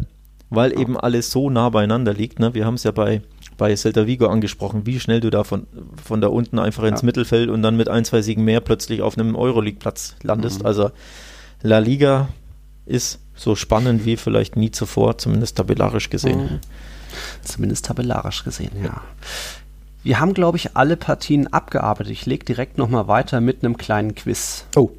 [SPEAKER 3] Weil eben alles so nah beieinander liegt. Ne? Wir haben es ja bei, bei Celta Vigo angesprochen, wie schnell du da von, von da unten einfach ins
[SPEAKER 2] Ja.
[SPEAKER 3] Mittelfeld und dann mit ein, zwei Siegen mehr plötzlich auf einem Euroleague-Platz landest. Also La Liga ist so spannend wie vielleicht nie zuvor, zumindest tabellarisch gesehen.
[SPEAKER 2] Mhm. Zumindest tabellarisch gesehen, ja. Wir haben, glaube ich, alle Partien abgearbeitet. Ich lege direkt nochmal weiter mit einem kleinen Quiz
[SPEAKER 3] Oh,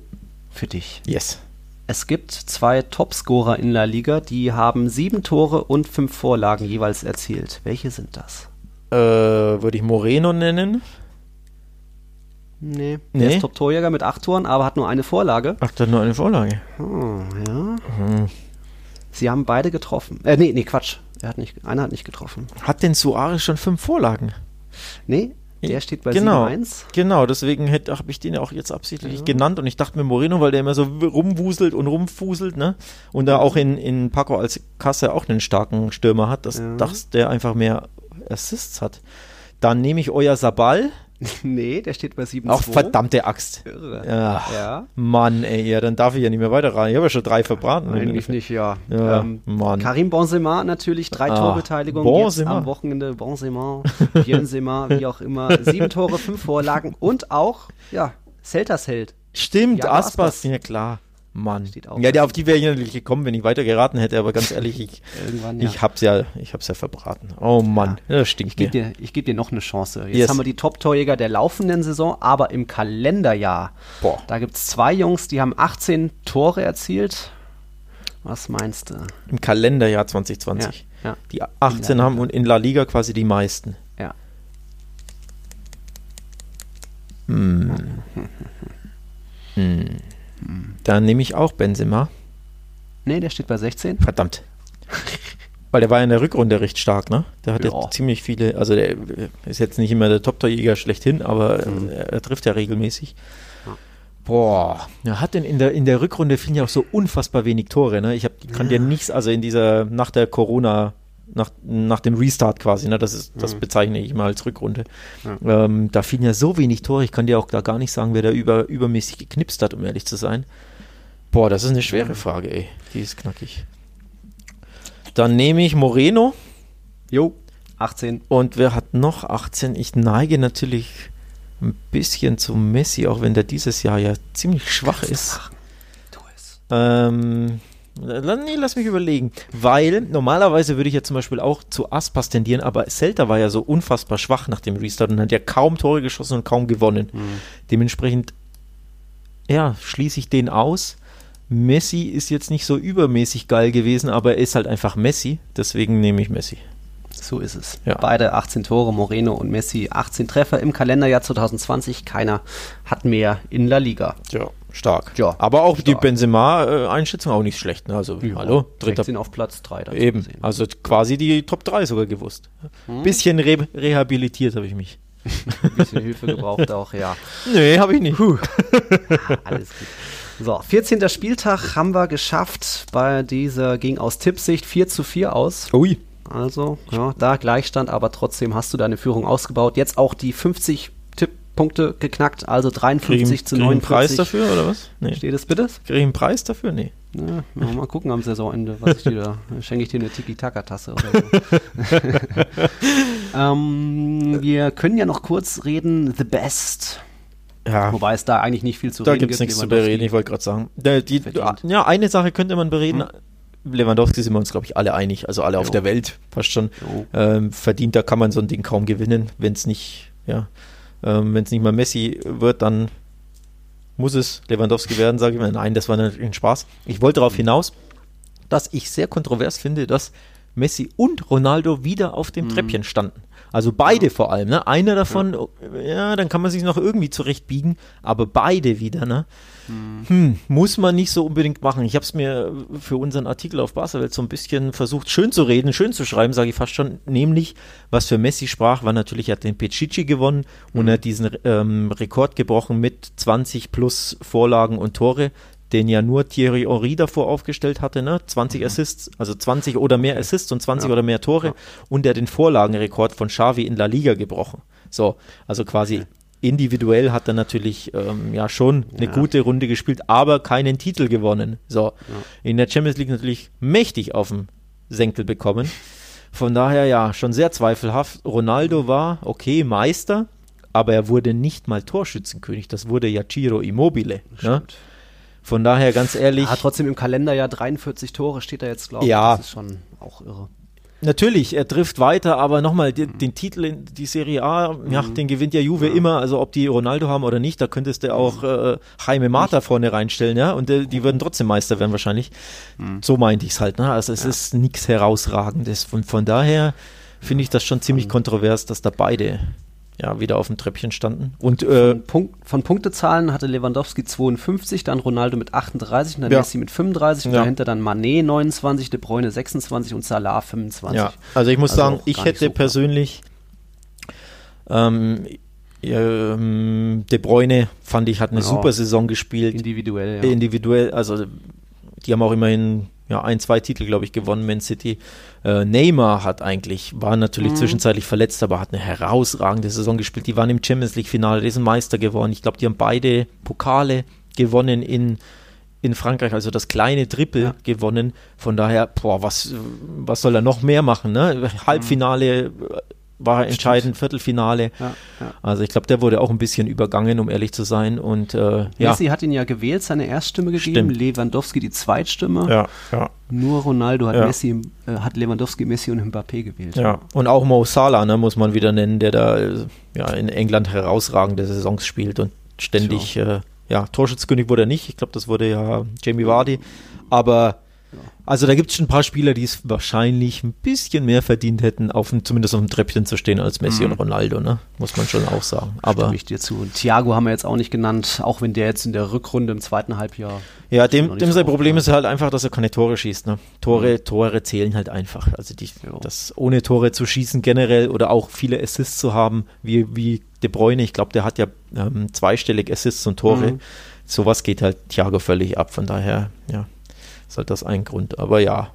[SPEAKER 2] für dich.
[SPEAKER 3] yes.
[SPEAKER 2] Es gibt zwei Topscorer in La Liga, die haben sieben Tore und fünf Vorlagen jeweils erzielt. Welche sind das?
[SPEAKER 3] Äh, würde ich Moreno nennen.
[SPEAKER 2] Nee.
[SPEAKER 3] Nee.
[SPEAKER 2] Der ist Top-Torjäger mit acht Toren, aber hat nur eine Vorlage.
[SPEAKER 3] Ach, dann nur eine Vorlage.
[SPEAKER 2] Oh, ja. Sie haben beide getroffen. Äh, nee, nee, Quatsch. Er hat nicht, einer hat nicht getroffen.
[SPEAKER 3] Hat denn Suarez schon fünf Vorlagen?
[SPEAKER 2] Nee, der steht bei
[SPEAKER 3] genau,
[SPEAKER 2] 7-1.
[SPEAKER 3] Genau, deswegen habe ich den ja auch jetzt absichtlich genannt und ich dachte mir Moreno, weil der immer so rumwuselt und rumfuselt, ne? Und da auch in, in Paco als Kasse auch einen starken Stürmer hat, dass,
[SPEAKER 2] Ja.
[SPEAKER 3] dass der einfach mehr Assists hat. Dann nehme ich euer Sabal.
[SPEAKER 2] nee, der steht bei 7-2.
[SPEAKER 3] Auch verdammte Axt.
[SPEAKER 2] Irre.
[SPEAKER 3] Ja.
[SPEAKER 2] Ja.
[SPEAKER 3] Mann, ey, ja, dann darf ich ja nicht mehr weiter rein. Ich habe ja schon drei verbraten.
[SPEAKER 2] Eigentlich nicht, ja.
[SPEAKER 3] Ja,
[SPEAKER 2] ähm,
[SPEAKER 3] Mann.
[SPEAKER 2] Karim Benzema natürlich, drei
[SPEAKER 3] Ah,
[SPEAKER 2] Torbeteiligungen jetzt
[SPEAKER 3] Benzema.
[SPEAKER 2] am Wochenende. Benzema, Benzema, wie auch immer. Sieben Tore, fünf Vorlagen und auch, ja, Celtas Held.
[SPEAKER 3] Stimmt, Aspas,
[SPEAKER 2] Aspas.
[SPEAKER 3] ja klar. Mann.
[SPEAKER 2] Steht auch
[SPEAKER 3] Ja, der, auf die wäre ich natürlich gekommen, wenn ich weiter geraten hätte, aber ganz ehrlich, ich,
[SPEAKER 2] Irgendwann, ja.
[SPEAKER 3] ich hab's ja, ich hab's ja verbraten. Oh Mann, das
[SPEAKER 2] Ich
[SPEAKER 3] stinkt
[SPEAKER 2] gebe
[SPEAKER 3] mir.
[SPEAKER 2] dir, ich geb dir noch eine Chance. Jetzt
[SPEAKER 3] Yes.
[SPEAKER 2] haben wir die Top-Torjäger der laufenden Saison, aber im Kalenderjahr.
[SPEAKER 3] Boah.
[SPEAKER 2] Da gibt es zwei Jungs, die haben 18 Tore erzielt. Was meinst du?
[SPEAKER 3] Im Kalenderjahr 2020.
[SPEAKER 2] Ja, ja.
[SPEAKER 3] Die 18 haben und in La Liga quasi die meisten.
[SPEAKER 2] Ja.
[SPEAKER 3] Dann nehme ich auch Benzema.
[SPEAKER 2] Nee, der steht bei 16.
[SPEAKER 3] Verdammt. Weil der war ja in der Rückrunde recht stark, ne? Der hat ja,
[SPEAKER 2] Ja.
[SPEAKER 3] ziemlich viele, also der ist jetzt nicht immer der Top-Torjäger schlechthin, aber äh, er, er trifft ja regelmäßig. Boah, er hat denn in der, in der Rückrunde fielen ja auch so unfassbar wenig Tore, ne? Ich hab, kann dir nichts, also in dieser, nach der Corona, nach, nach dem Restart quasi, ne? Das ist, das bezeichne ich mal als Rückrunde. Ähm, da fielen ja so wenig Tore, ich kann dir auch da gar nicht sagen, wer da über, übermäßig geknipst hat, um ehrlich zu sein. Boah, das ist eine schwere Frage, ey. Die ist knackig. Dann nehme ich Moreno.
[SPEAKER 2] Jo. 18.
[SPEAKER 3] Und wer hat noch 18? Ich neige natürlich ein bisschen zu Messi, auch wenn der dieses Jahr ja ziemlich schwach ist.
[SPEAKER 2] Tu es.
[SPEAKER 3] Ähm, nee, lass mich überlegen. Weil normalerweise würde ich ja zum Beispiel auch zu Aspas tendieren, aber Celta war ja so unfassbar schwach nach dem Restart und hat ja kaum Tore geschossen und kaum gewonnen. Dementsprechend, ja, schließe ich den aus. Messi ist jetzt nicht so übermäßig geil gewesen, aber er ist halt einfach Messi. Deswegen nehme ich Messi.
[SPEAKER 2] So ist es.
[SPEAKER 3] Ja.
[SPEAKER 2] Beide 18 Tore, Moreno und Messi 18 Treffer im Kalenderjahr 2020. Keiner hat mehr in La Liga.
[SPEAKER 3] Ja, Stark.
[SPEAKER 2] Ja,
[SPEAKER 3] Aber auch die
[SPEAKER 2] stark.
[SPEAKER 3] Benzema-Einschätzung auch nicht schlecht. Ne? Also, hallo, dritter
[SPEAKER 2] 16 auf Platz 3. dazu
[SPEAKER 3] Eben,
[SPEAKER 2] gesehen.
[SPEAKER 3] also quasi die Top 3 sogar gewusst. Bisschen re rehabilitiert habe ich mich.
[SPEAKER 2] Ein bisschen Hilfe gebraucht auch, ja.
[SPEAKER 3] Nee, habe ich nicht.
[SPEAKER 2] Alles gut. So, 14. Spieltag haben wir geschafft. Bei dieser ging aus Tippsicht 4 zu 4 aus.
[SPEAKER 3] Ui.
[SPEAKER 2] Also, ja, da Gleichstand, aber trotzdem hast du deine Führung ausgebaut. Jetzt auch die 50 Tipppunkte geknackt, also 53 zu
[SPEAKER 3] krieg ich einen
[SPEAKER 2] 49.
[SPEAKER 3] Preis dafür oder was? Nee.
[SPEAKER 2] Steht es bitte?
[SPEAKER 3] Kriege ich einen Preis dafür? Nee.
[SPEAKER 2] Ja, mal gucken am Saisonende, was ich dir da. Schenke ich dir eine Tiki-Taka-Tasse oder so. ähm, wir können ja noch kurz reden. The Best.
[SPEAKER 3] Ja,
[SPEAKER 2] Wobei es da eigentlich nicht viel zu
[SPEAKER 3] da
[SPEAKER 2] reden
[SPEAKER 3] gibt es nichts zu bereden, ich wollte gerade sagen. Die,
[SPEAKER 2] Verdient.
[SPEAKER 3] ja, eine Sache könnte man bereden. Lewandowski sind wir uns, glaube ich, alle einig, also alle auf
[SPEAKER 2] Jo.
[SPEAKER 3] der Welt fast schon. Ähm, verdient, da kann man so ein Ding kaum gewinnen, wenn es nicht, ja, ähm, wenn es nicht mal Messi wird, dann muss es Lewandowski werden, sage ich mal. Nein, das war natürlich ein Spaß. Ich wollte darauf hinaus, dass ich sehr kontrovers finde, dass Messi und Ronaldo wieder auf dem Treppchen standen. Also beide vor allem, ne? Einer davon, ja. dann kann man sich noch irgendwie zurechtbiegen, aber beide wieder, ne? Hm, muss man nicht so unbedingt machen. Ich habe es mir für unseren Artikel auf Barcelona so ein bisschen versucht, schön zu reden, schön zu schreiben, sage ich fast schon. Nämlich, was für Messi sprach, war natürlich, er hat den Pichichi gewonnen und er hat diesen ähm, Rekord gebrochen mit 20 plus Vorlagen und Tore, den ja nur Thierry Henry davor aufgestellt hatte, ne? 20 Assists, also 20 oder mehr Assists und 20
[SPEAKER 2] Ja.
[SPEAKER 3] oder mehr Tore und er den Vorlagenrekord von Xavi in La Liga gebrochen. So, also quasi individuell hat er natürlich ähm, ja schon eine
[SPEAKER 2] Ja.
[SPEAKER 3] gute Runde gespielt, aber keinen Titel gewonnen. So, in der Champions League natürlich mächtig auf dem Senkel bekommen. Von daher ja, schon sehr zweifelhaft. Ronaldo war okay Meister, aber er wurde nicht mal Torschützenkönig. Das wurde ja Ciro Immobile. Ne? Von daher ganz ehrlich,
[SPEAKER 2] Ja, trotzdem im Kalender ja 43 Tore steht da jetzt, glaube ich.
[SPEAKER 3] Ja.
[SPEAKER 2] Das ist schon auch irre.
[SPEAKER 3] Natürlich, er trifft weiter, aber nochmal, den, den Titel in die Serie A, ja, den gewinnt ja Juve immer, also ob die Ronaldo haben oder nicht, da könntest du auch äh, Jaime Mata vorne reinstellen, ja, und äh, die würden trotzdem Meister werden wahrscheinlich. So meinte ich es halt, ne? Also es ist nichts Herausragendes. Und von daher finde ich das schon ziemlich kontrovers, dass da beide ja wieder auf dem Treppchen standen. Und äh,
[SPEAKER 2] Von, Punkt, von Punktezahlen hatte Lewandowski 52, dann Ronaldo mit 38, dann
[SPEAKER 3] Ja.
[SPEAKER 2] Messi mit 35, und
[SPEAKER 3] Ja.
[SPEAKER 2] dahinter dann Mané 29, De Bruyne 26 und Salah 25.
[SPEAKER 3] Ja, also ich muss
[SPEAKER 2] Also
[SPEAKER 3] sagen, ich hätte
[SPEAKER 2] so
[SPEAKER 3] persönlich ähm, ähm, De Bruyne fand ich hat eine
[SPEAKER 2] Ja.
[SPEAKER 3] super Saison gespielt,
[SPEAKER 2] Individuell, ja.
[SPEAKER 3] individuell, also die haben auch immerhin ja, ein, zwei Titel, glaube ich, gewonnen, Man City. Äh, Neymar hat eigentlich, war natürlich
[SPEAKER 2] Mhm.
[SPEAKER 3] zwischenzeitlich verletzt, aber hat eine herausragende Saison gespielt. Die waren im Champions League-Finale, die sind Meister geworden. Ich glaube, die haben beide Pokale gewonnen in, in Frankreich, also das kleine Triple
[SPEAKER 2] Ja.
[SPEAKER 3] gewonnen. Von daher, boah, was, was soll er noch mehr machen? Ne? Halbfinale äh, war entscheidend, Viertelfinale.
[SPEAKER 2] ja, ja.
[SPEAKER 3] Also ich glaube, der wurde auch ein bisschen übergangen, um ehrlich zu sein. Und äh, ja.
[SPEAKER 2] Messi hat ihn ja gewählt, seine Erststimme gegeben,
[SPEAKER 3] Stimmt.
[SPEAKER 2] Lewandowski die Zweitstimme. Nur Ronaldo hat. Messi, äh, hat Lewandowski, Messi und Mbappé gewählt.
[SPEAKER 3] Ja, und auch Mo Salah, ne, muss man wieder nennen, der da äh, ja, in England herausragende Saisons spielt und ständig, äh, ja, Torschützkönig wurde er nicht, ich glaube, das wurde ja Jamie Vardy, aber also da gibt es schon ein paar Spieler, die es wahrscheinlich ein bisschen mehr verdient hätten, auf dem, zumindest auf dem Treppchen zu stehen als Messi und Ronaldo, ne, muss man schon auch sagen. Aber
[SPEAKER 2] Stimme ich dir zu. Und Thiago haben wir jetzt auch nicht genannt, auch wenn der jetzt in der Rückrunde im zweiten Halbjahr.
[SPEAKER 3] Ja, dem, dem sein Problem ist halt einfach, dass er keine Tore schießt. Ne? Tore, Tore zählen halt einfach. Also die, das ohne Tore zu schießen generell oder auch viele Assists zu haben, wie, wie De Bruyne, ich glaube, der hat ja ähm, zweistellig Assists und Tore.
[SPEAKER 2] Mhm.
[SPEAKER 3] Sowas geht halt Thiago völlig ab. Von daher, ja, ist halt das ein Grund. Aber ja,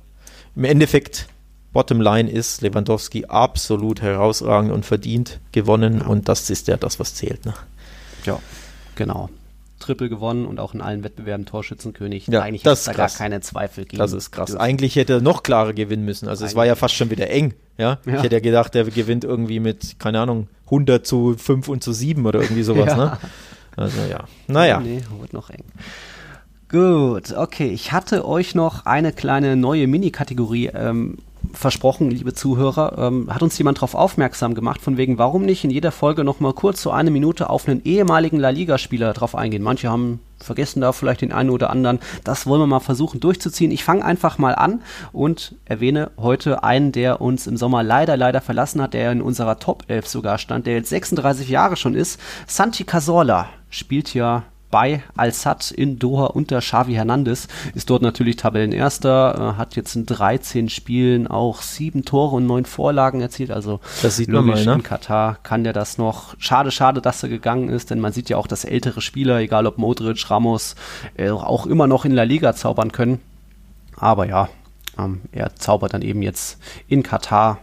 [SPEAKER 3] im Endeffekt, Bottom Line ist Lewandowski absolut herausragend und verdient gewonnen und das ist ja das, was zählt. Ne?
[SPEAKER 2] Ja, genau. Triple gewonnen und auch in allen Wettbewerben Torschützenkönig.
[SPEAKER 3] Ja,
[SPEAKER 2] Eigentlich
[SPEAKER 3] das
[SPEAKER 2] da
[SPEAKER 3] ist
[SPEAKER 2] gar
[SPEAKER 3] krass.
[SPEAKER 2] keine Zweifel gegen.
[SPEAKER 3] Das ist krass. Eigentlich hätte er noch klarer gewinnen müssen. Also es war ja fast schon wieder eng. Ja?
[SPEAKER 2] Ja.
[SPEAKER 3] Ich hätte ja gedacht, er gewinnt irgendwie mit, keine Ahnung, 100 zu 5 und zu 7 oder irgendwie sowas.
[SPEAKER 2] Ja.
[SPEAKER 3] Ne? Also ja, naja.
[SPEAKER 2] Nee, wird noch eng. Gut, okay. Ich hatte euch noch eine kleine neue Mini-Kategorie ähm, versprochen, liebe Zuhörer. Ähm, hat uns jemand darauf aufmerksam gemacht, von wegen, warum nicht in jeder Folge noch mal kurz so eine Minute auf einen ehemaligen La Liga-Spieler drauf eingehen. Manche haben vergessen da vielleicht den einen oder anderen. Das wollen wir mal versuchen durchzuziehen. Ich fange einfach mal an und erwähne heute einen, der uns im Sommer leider, leider verlassen hat, der in unserer Top 11 sogar stand, der jetzt 36 Jahre schon ist. Santi Cazorla spielt ja bei Al-Sad in Doha unter Xavi Hernandez. Ist dort natürlich Tabellenerster, äh, hat jetzt in 13 Spielen auch sieben Tore und neun Vorlagen erzielt. Also
[SPEAKER 3] das sieht man mal, ne?
[SPEAKER 2] in Katar kann der das noch. Schade, schade, dass er gegangen ist, denn man sieht ja auch, dass ältere Spieler, egal ob Modric, Ramos, äh, auch immer noch in La Liga zaubern können. Aber ja, ähm, er zaubert dann eben jetzt in Katar.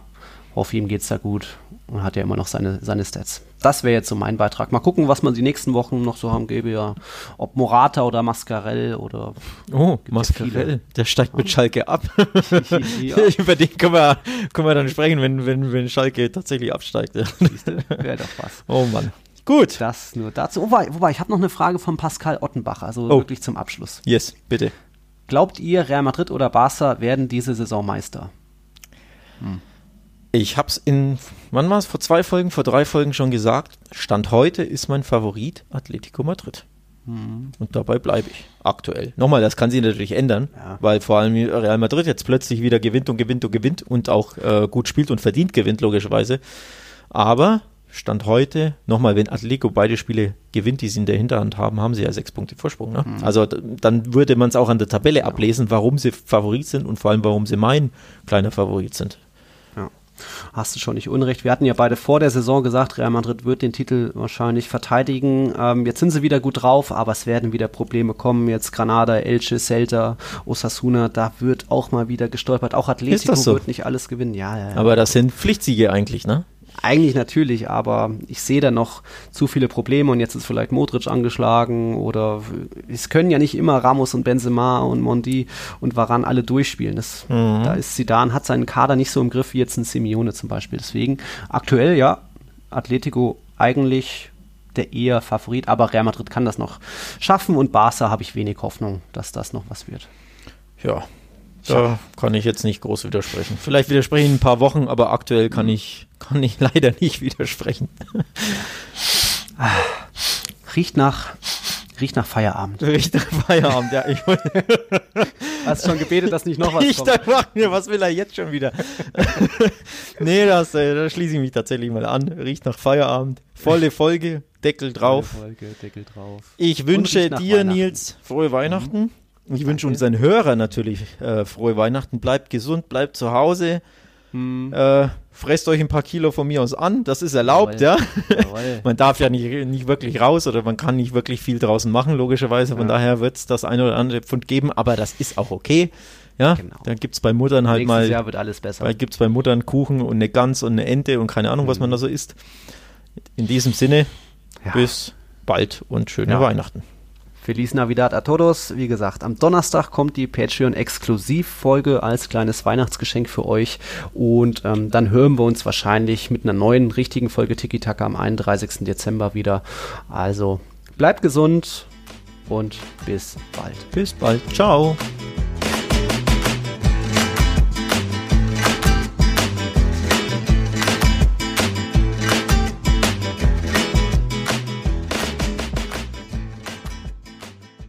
[SPEAKER 2] Hoffe, ihm geht's da gut und hat ja immer noch seine, seine Stats. Das wäre jetzt so mein Beitrag. Mal gucken, was man die nächsten Wochen noch so haben gäbe. Ja, ob Morata oder Mascarell oder.
[SPEAKER 3] Oh, Mascarell. Der steigt mit Schalke ab. ja. Über den können wir, können wir dann sprechen, wenn, wenn, wenn Schalke tatsächlich absteigt. Ja.
[SPEAKER 2] Wäre doch was.
[SPEAKER 3] Oh Mann. Gut.
[SPEAKER 2] Das nur dazu. Wobei, wobei ich habe noch eine Frage von Pascal Ottenbach, also oh. wirklich zum Abschluss.
[SPEAKER 3] Yes, bitte.
[SPEAKER 2] Glaubt ihr, Real Madrid oder Barca werden diese Saison Meister?
[SPEAKER 3] Hm. Ich habe es in, wann war es, vor zwei Folgen, vor drei Folgen schon gesagt. Stand heute ist mein Favorit Atletico Madrid. Mhm. Und dabei bleibe ich aktuell. Nochmal, das kann sich natürlich ändern, ja. weil vor allem Real Madrid jetzt plötzlich wieder gewinnt und gewinnt und gewinnt und auch äh, gut spielt und verdient gewinnt, logischerweise. Aber Stand heute, nochmal, wenn Atletico beide Spiele gewinnt, die sie in der Hinterhand haben, haben sie ja sechs Punkte Vorsprung. Ne? Mhm. Also dann würde man es auch an der Tabelle ablesen, warum sie Favorit sind und vor allem, warum sie mein kleiner Favorit sind.
[SPEAKER 2] Hast du schon nicht unrecht. Wir hatten ja beide vor der Saison gesagt, Real Madrid wird den Titel wahrscheinlich verteidigen. Ähm, jetzt sind sie wieder gut drauf, aber es werden wieder Probleme kommen. Jetzt Granada, Elche, Celta, Osasuna, da wird auch mal wieder gestolpert. Auch Atletico so? wird nicht alles gewinnen. Ja, ja,
[SPEAKER 3] ja. Aber das sind Pflichtsiege eigentlich, ne?
[SPEAKER 2] Eigentlich natürlich, aber ich sehe da noch zu viele Probleme und jetzt ist vielleicht Modric angeschlagen oder es können ja nicht immer Ramos und Benzema und Mondi und Varan alle durchspielen. Das, mhm. Da ist Zidane, hat seinen Kader nicht so im Griff wie jetzt ein Simeone zum Beispiel. Deswegen aktuell ja, Atletico eigentlich der eher Favorit, aber Real Madrid kann das noch schaffen und Barca habe ich wenig Hoffnung, dass das noch was wird.
[SPEAKER 3] Ja, da kann ich jetzt nicht groß widersprechen. Vielleicht widerspreche ich in ein paar Wochen, aber aktuell kann ich, kann ich leider nicht widersprechen.
[SPEAKER 2] Riecht nach, riecht nach Feierabend.
[SPEAKER 3] Riecht nach Feierabend, ja. Ich
[SPEAKER 2] Hast schon gebetet, dass nicht noch was
[SPEAKER 3] ich kommt? Mir, was will er jetzt schon wieder? nee, das, da schließe ich mich tatsächlich mal an. Riecht nach Feierabend. Volle Folge, Deckel drauf. Volle Folge, Deckel drauf. Ich wünsche dir, Nils, frohe Weihnachten. Mhm. Ich wünsche unseren Hörern natürlich äh, frohe Weihnachten. Bleibt gesund, bleibt zu Hause. Hm. Äh, fresst euch ein paar Kilo von mir aus an, das ist erlaubt, Jawohl. ja. Jawohl. man darf ja nicht, nicht wirklich raus oder man kann nicht wirklich viel draußen machen, logischerweise. Von ja. daher wird es das eine oder andere Pfund geben, aber das ist auch okay. Ja, genau. dann gibt es bei Muttern halt Nächstes mal.
[SPEAKER 2] Jahr wird alles besser.
[SPEAKER 3] Gibt es bei Muttern Kuchen und eine Gans und eine Ente und keine Ahnung, mhm. was man da so isst. In diesem Sinne, ja. bis bald und schöne ja. Weihnachten.
[SPEAKER 2] Feliz Navidad a todos. Wie gesagt, am Donnerstag kommt die Patreon-Exklusivfolge als kleines Weihnachtsgeschenk für euch. Und ähm, dann hören wir uns wahrscheinlich mit einer neuen richtigen Folge Tiki Taka am 31. Dezember wieder. Also bleibt gesund und bis bald.
[SPEAKER 3] Bis bald. Ciao.